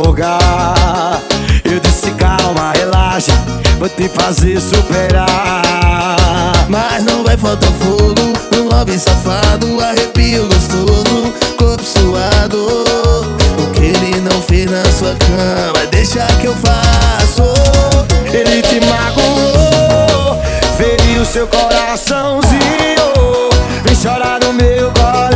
lugar. Eu disse calma, relaxa, vou te fazer superar. Mas não vai faltar fogo, um lobby safado, arrepio gostoso, corpo suado. O que ele não fez na sua cama, deixa que eu faço. Ele te magoou, feriu seu coraçãozinho, vem chorar no meu coração.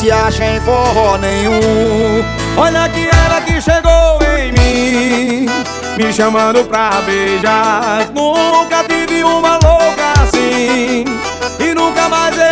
se acha em forró nenhum. Olha que ela que chegou em mim Me chamando pra beijar. Nunca tive uma louca assim E nunca mais eu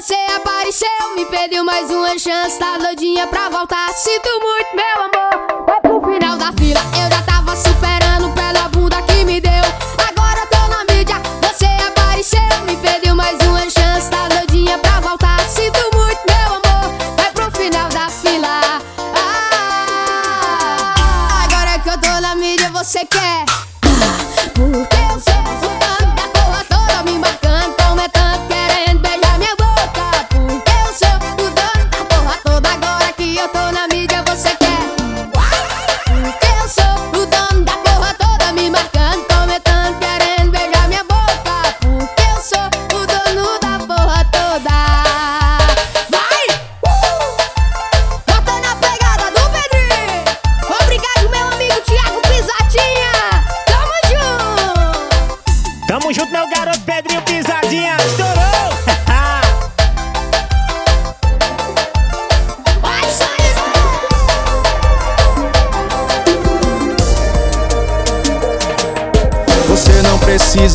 Você apareceu, me pediu mais uma chance, tá doidinha pra voltar. Sinto muito, meu amor.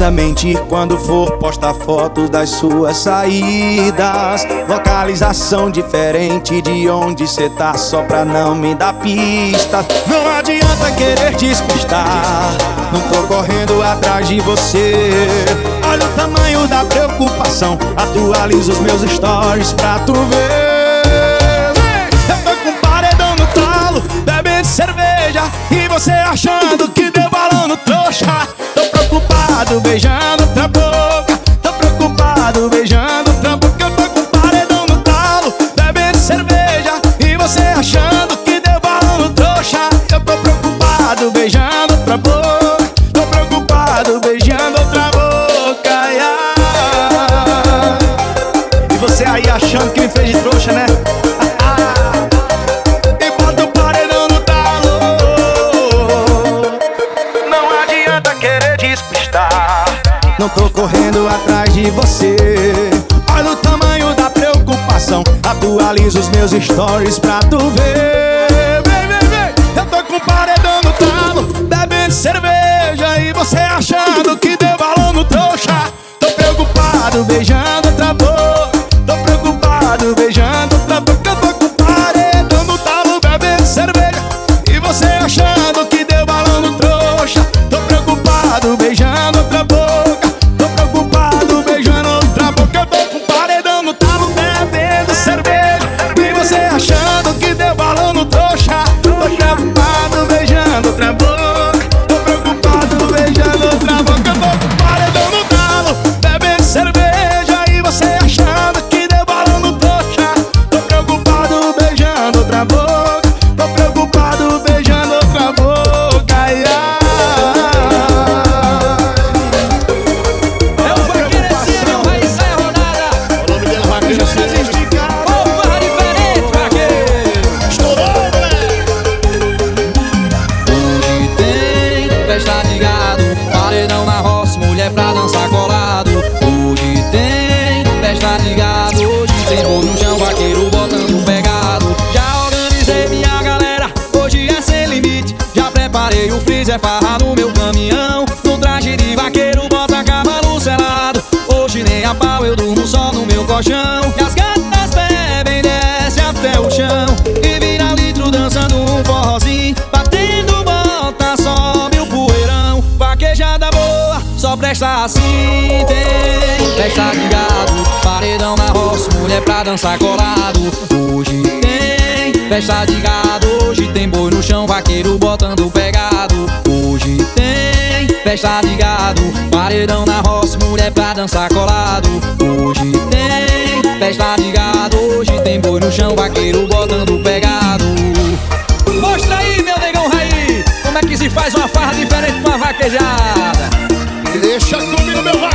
Carinhosamente quando for postar fotos das suas saídas. Localização diferente de onde cê tá Só pra não me dar pista. Não adianta querer despistar Não tô correndo atrás de você. Olha o tamanho da preocupação Atualizo os meus stories pra tu ver. Eu tô com paredão no talo Bebendo cerveja E você achando que deu balão no trouxa preocupado beijando outra boca. de você. Olha o tamanho da preocupação. Atualiza os meus stories pra tu ver. Preparei o freezer, é farra no meu caminhão. No traje de vaqueiro, bota cavalo selado. Hoje nem a pau, eu durmo só no meu colchão. E as gatas bebem, desce até o chão. E vira litro dançando um forrozinho. Batendo bota, sobe o poeirão. Vaquejada boa, só presta assim Tem festa de gado, paredão na roça Mulher pra dançar colado. Hoje tem festa de gado. Hoje tem boi no chão, vaqueiro botando pegado. Hoje tem festa de gado Paredão na roça, mulher pra dançar colado. Hoje tem festa de gado Hoje tem boi no chão, vaqueiro botando pegado. Mostra aí, meu negão Raí Como é que se faz uma farra diferente uma vaquejada. Deixa comigo, meu vaqueiro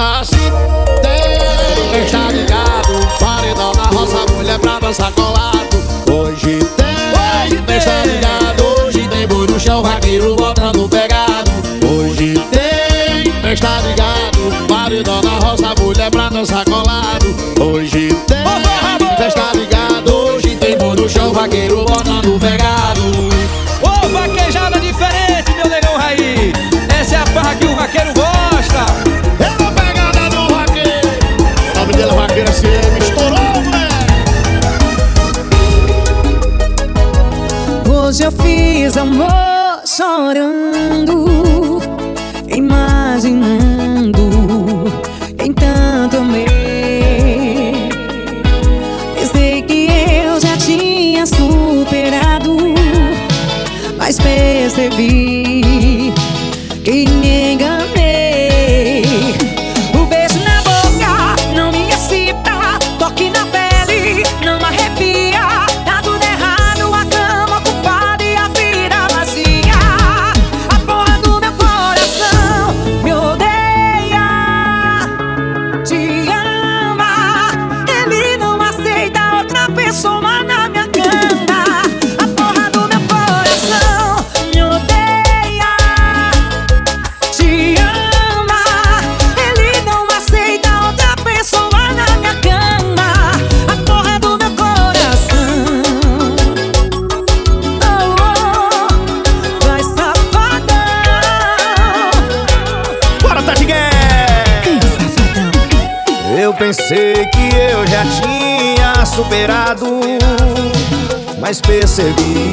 assim Tem festa de gado Paredão na roça, mulher pra dançar colado Hoje tem festa de gado Hoje tem boi no chão, vaqueiro botando pegado. Hoje tem festa de gado Paredão na roça, mulher pra dançar colado Hoje percebi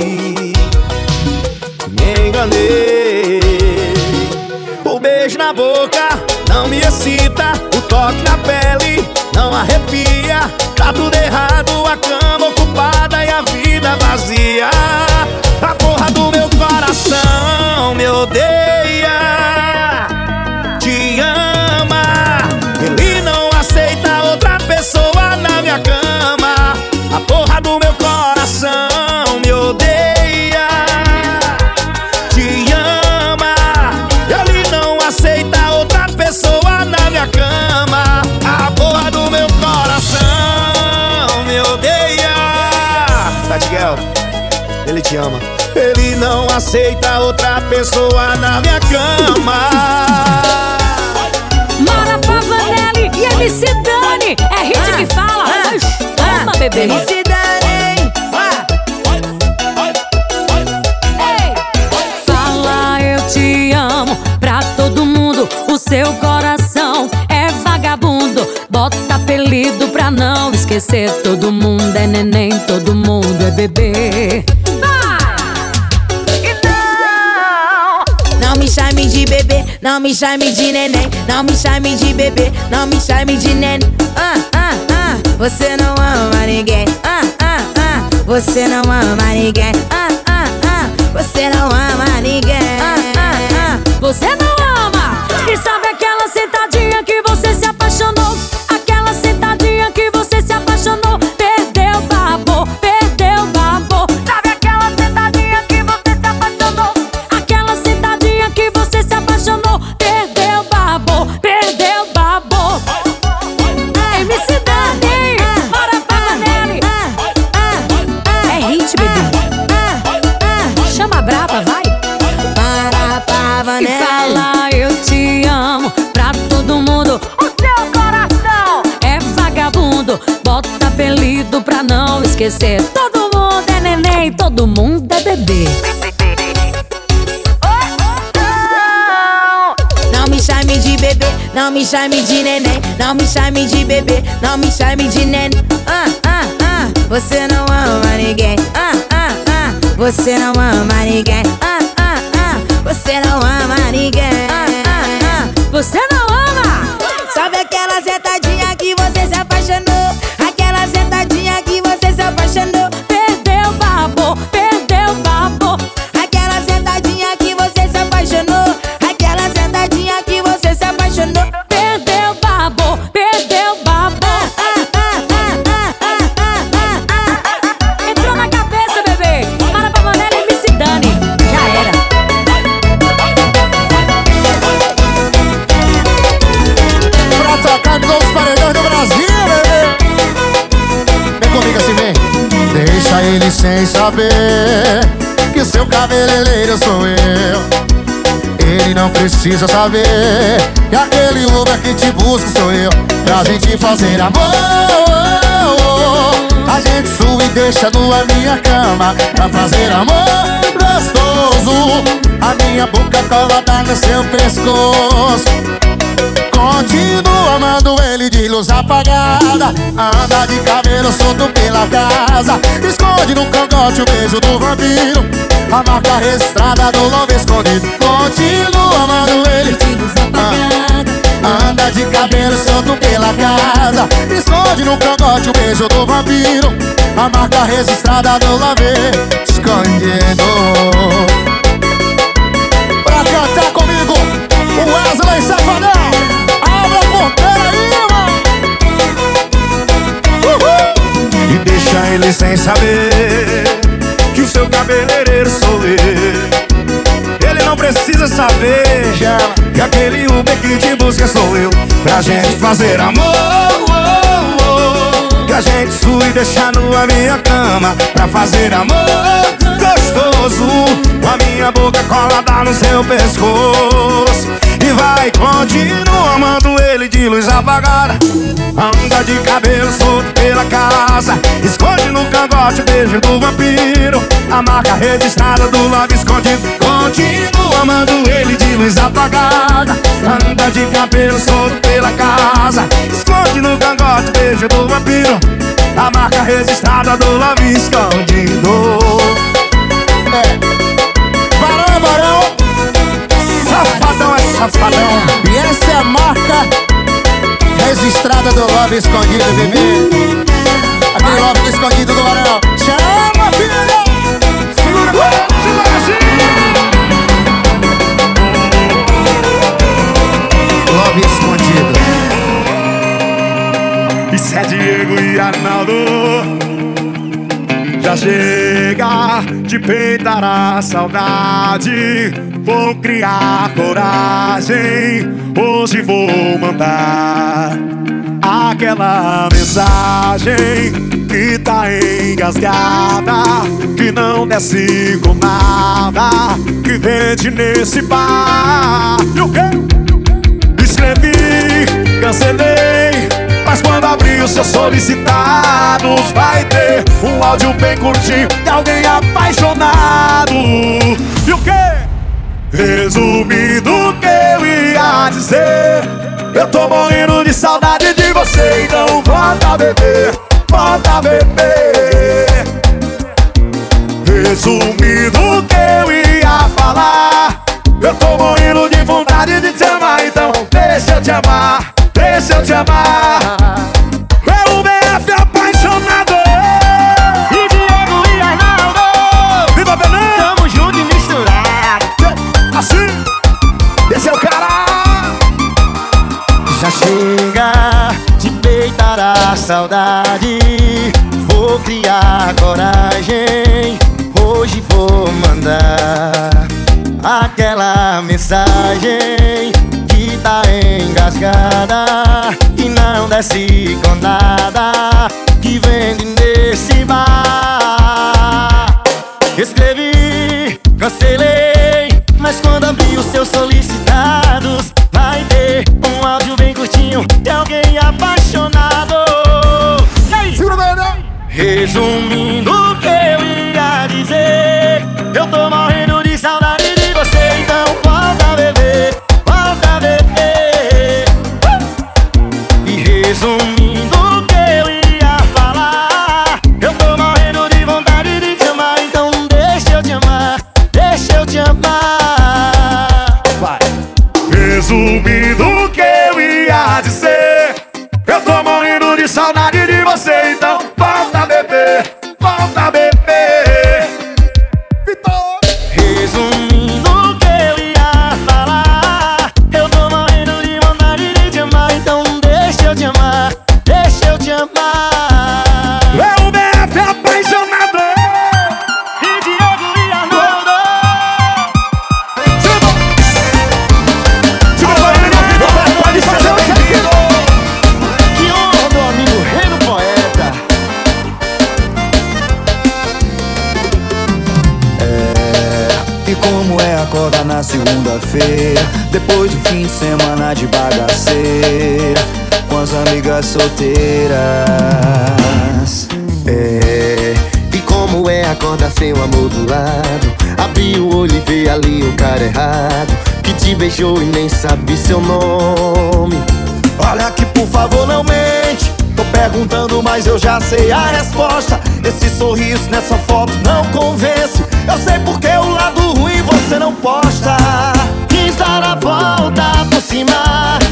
te ama Ele não aceita outra pessoa na minha cama Mara Pavanelli e MC Dani. É hit que fala. Mas Toma, bebê. MC Dani. Ei, Fala eu te amo pra todo mundo. O seu coração é vagabundo. Bota apelido pra não esquecer. Todo mundo é neném, todo mundo é bebê. Chame de bebê, não me chame de neném, não me chame de bebê, não me chame de neném. Ah, ah, ah, você não ama ninguém. Ah, ah, ah, você não ama ninguém. Ah, ah, ah, você não ama ninguém. Ah, ah, ah, você não esquecer. Todo mundo é neném, todo mundo é bebê. Não me chame de bebê, não me chame de neném, não me chame de bebê, não me chame de neném. Ah, ah, ah, você não ama ninguém. Ah, ah, ah, você não ama ninguém. Ah, ah, ah, você não ama ninguém. Ah, ah, ah, você não saber Que seu cabeleireiro sou eu. Ele não precisa saber Que aquele Uber que te busca sou eu. Pra gente fazer amor A gente sua e deixa nua minha cama. Pra fazer amor gostoso A minha boca colada no seu pescoço Continua amando ele de luz apagada. Anda de cabelo solto pela casa. Esconde no cangote o beijo do vampiro. A marca registrada do love escondido. Continua amando ele de luz apagada. Anda de cabelo solto pela casa. Esconde no cangote o beijo do vampiro. A marca registrada do love escondido ele sem saber Que o seu cabeleireiro sou eu. Ele não precisa saber já Que aquele Uber que te busca sou eu. Pra gente fazer amor oh, oh. Que a gente sua e deixar nua minha cama Pra fazer amor gostoso. A minha boca colada no seu pescoço. E vai continuar amando ele de luz apagada. Anda de cabelo solto pela casa. Esconde no cangote o beijo do vampiro. A marca registrada do love escondido. Continua amando ele de luz apagada. Anda de cabelo solto pela casa. Esconde no cangote o beijo do vampiro. A marca registrada do love escondido É Barão é barão Safadão é safadão. E essa é a marca registrada do Love Escondido, bebê Aquele Love Escondido do Barão Chama, filha! Segura, segura assim! Love Escondido. Isso é Diego e Arnaldo já chega de peitar a saudade. Vou criar coragem Hoje vou mandar Aquela mensagem Que tá engasgada Que não desce com nada Que vende nesse bar? Escrevi, cancelei mas quando abrir os seus solicitados Vai ter um áudio bem curtinho De alguém apaixonado. E o quê? Resumindo o que eu ia dizer Eu tô morrendo de saudade de você Então volta a beber, volta a beber. Resumindo o que eu ia falar Eu tô morrendo de vontade de te amar Então deixa eu te amar Deixa eu te amar É o BF apaixonado. E Diego e Arnaldo. Viva Fernando Tamo junto e misturado. Assim Esse é o cara. Já chega de peitar a saudade. Vou criar coragem. Hoje vou mandar Aquela mensagem engasgada E não desce com nada Que vende nesse bar. Escrevi, Saudade de você então. Depois do fim de semana de bagaceira Com as amigas solteiras. É, e como é acorda sem o amor do lado? Abri o olho e vê ali o cara errado Que te beijou e nem sabe seu nome. Olha que por favor não mente. Tô perguntando, mas eu já sei a resposta. Esse sorriso nessa foto não convence. Eu sei porque o lado ruim você não posta. encima.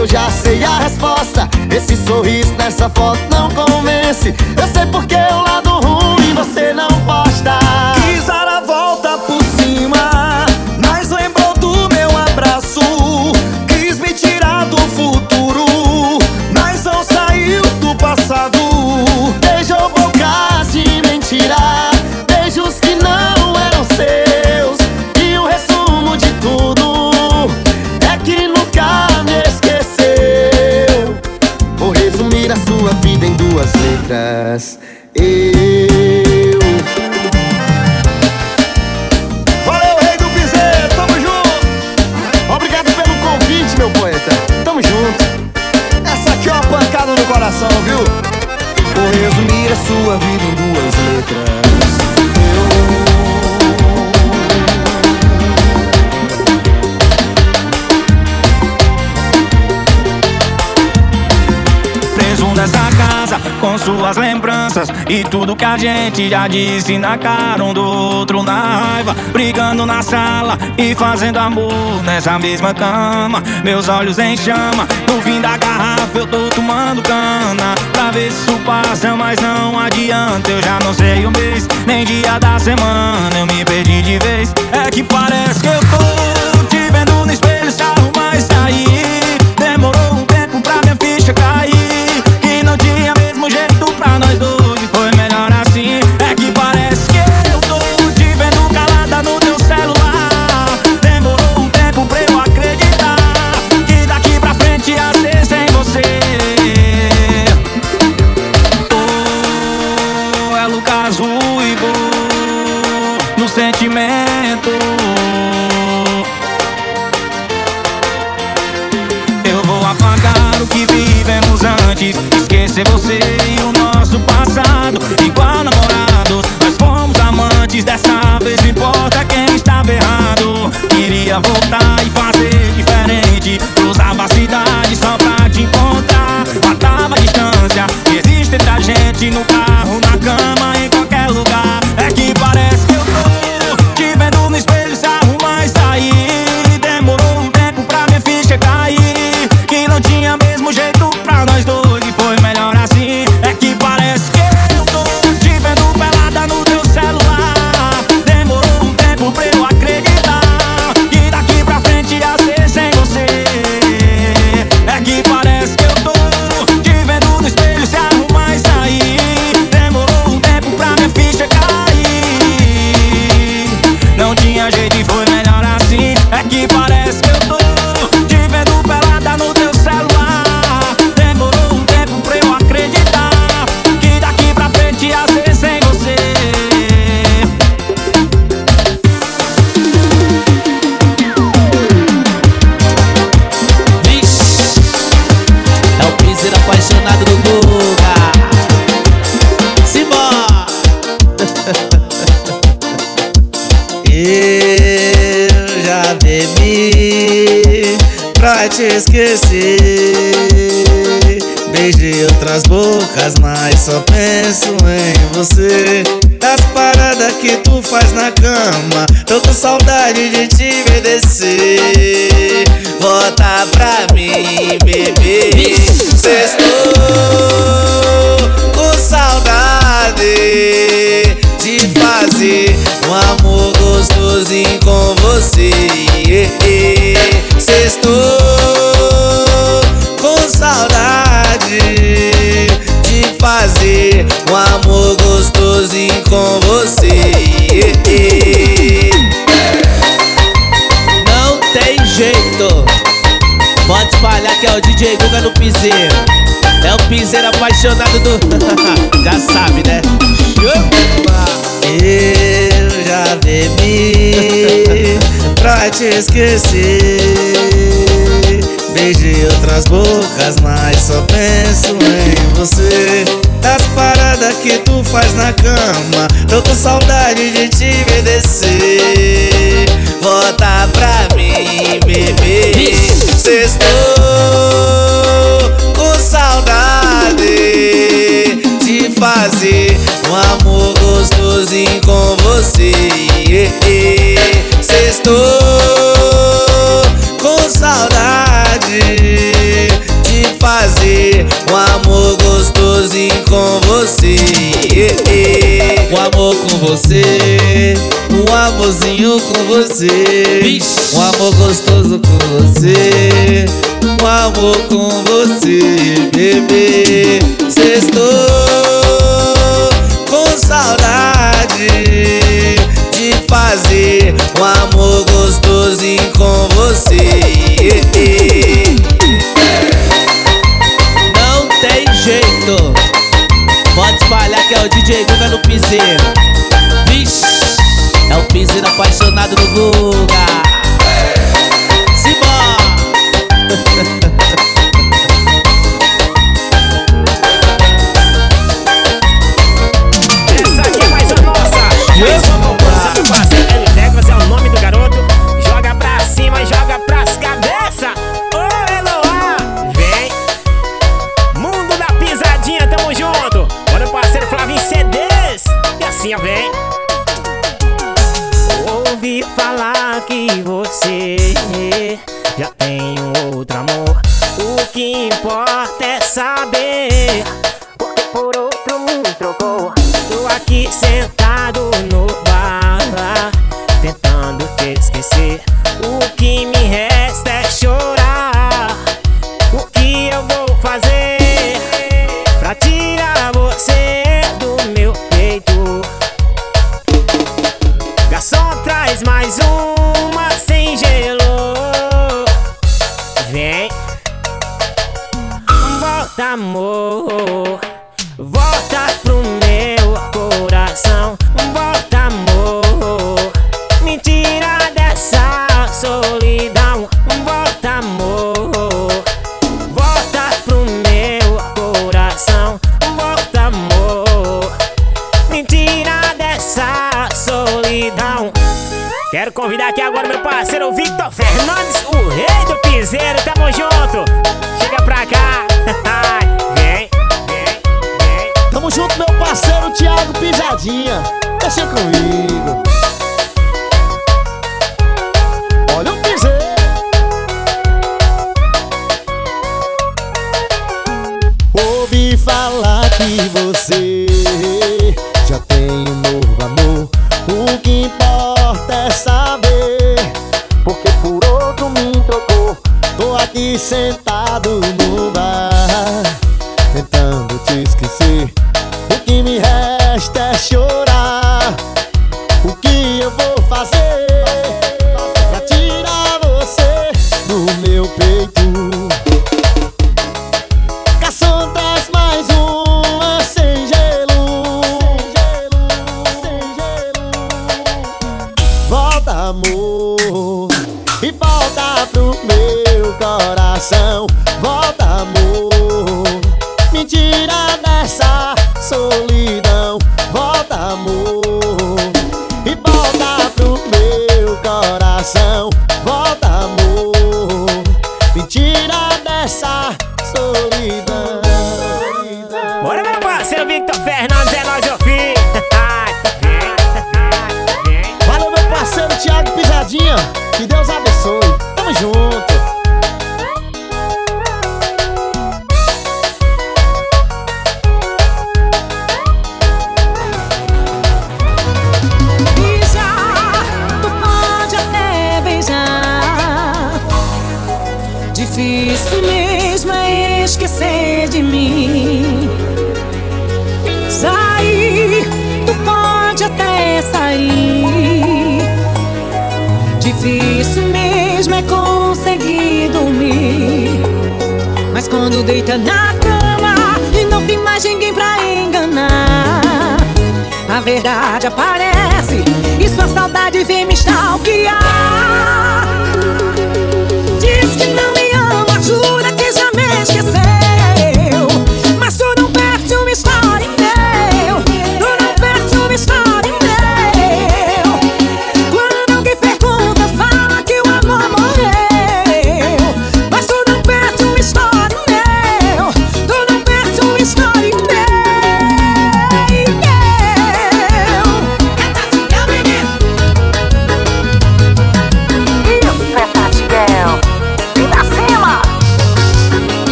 eu já sei a resposta. Esse sorriso nessa foto não convence. Eu sei porque eu lembranças e tudo que a gente já disse na cara um do outro na raiva, brigando na sala e fazendo amor nessa mesma cama. Meus olhos em chama, no fim da garrafa eu tô tomando cana pra ver se isso passa, mas não adianta. Eu já não sei o mês nem dia da semana, eu me perdi de vez. É que parece que eu tô te vendo no espelho se arrumar sair. Demorou um tempo pra minha ficha cair. DJ Guga no piseiro. É o piseiro apaixonado do. já sabe, né? Eu já bebi pra te esquecer. Beijei outras bocas, mas só penso em você. As paradas que tu faz na cama, tô com saudade de te obedecer. Volta pra mim, bebê. Sextou. fazer um amor gostosinho com você. Sextou com saudade de fazer um amor gostosinho com você. Um amor com você, um amorzinho com você, um amor gostoso com você, um amor com você, bebê. Sextou. 我爱我。difícil isso mesmo é esquecer de mim. Sair, tu pode até sair. Difícil mesmo é conseguir dormir. Mas quando deita na cama E não tem mais ninguém pra enganar A verdade aparece E sua saudade vem me stalkear.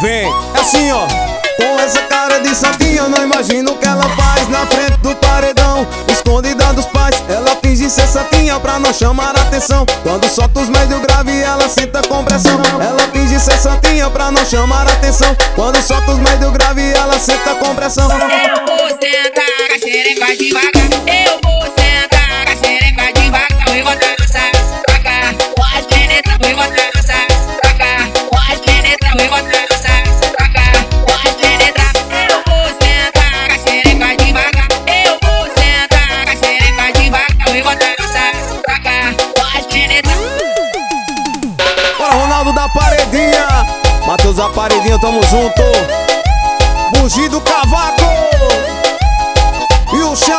Vem, é assim ó. Com essa cara de santinha, não imagino o que ela faz na frente do paredão. Escondida dos pais, ela finge ser santinha pra não chamar atenção. Quando solta os médios grave, ela senta com pressão. Ela finge ser santinha pra não chamar atenção. Quando solta os médios grave, ela senta com pressão. Eu vou sentar, a xereca devagar. novinha Matheus Aparelhinho, tamo junto. Bugido Cavaco. E o Chan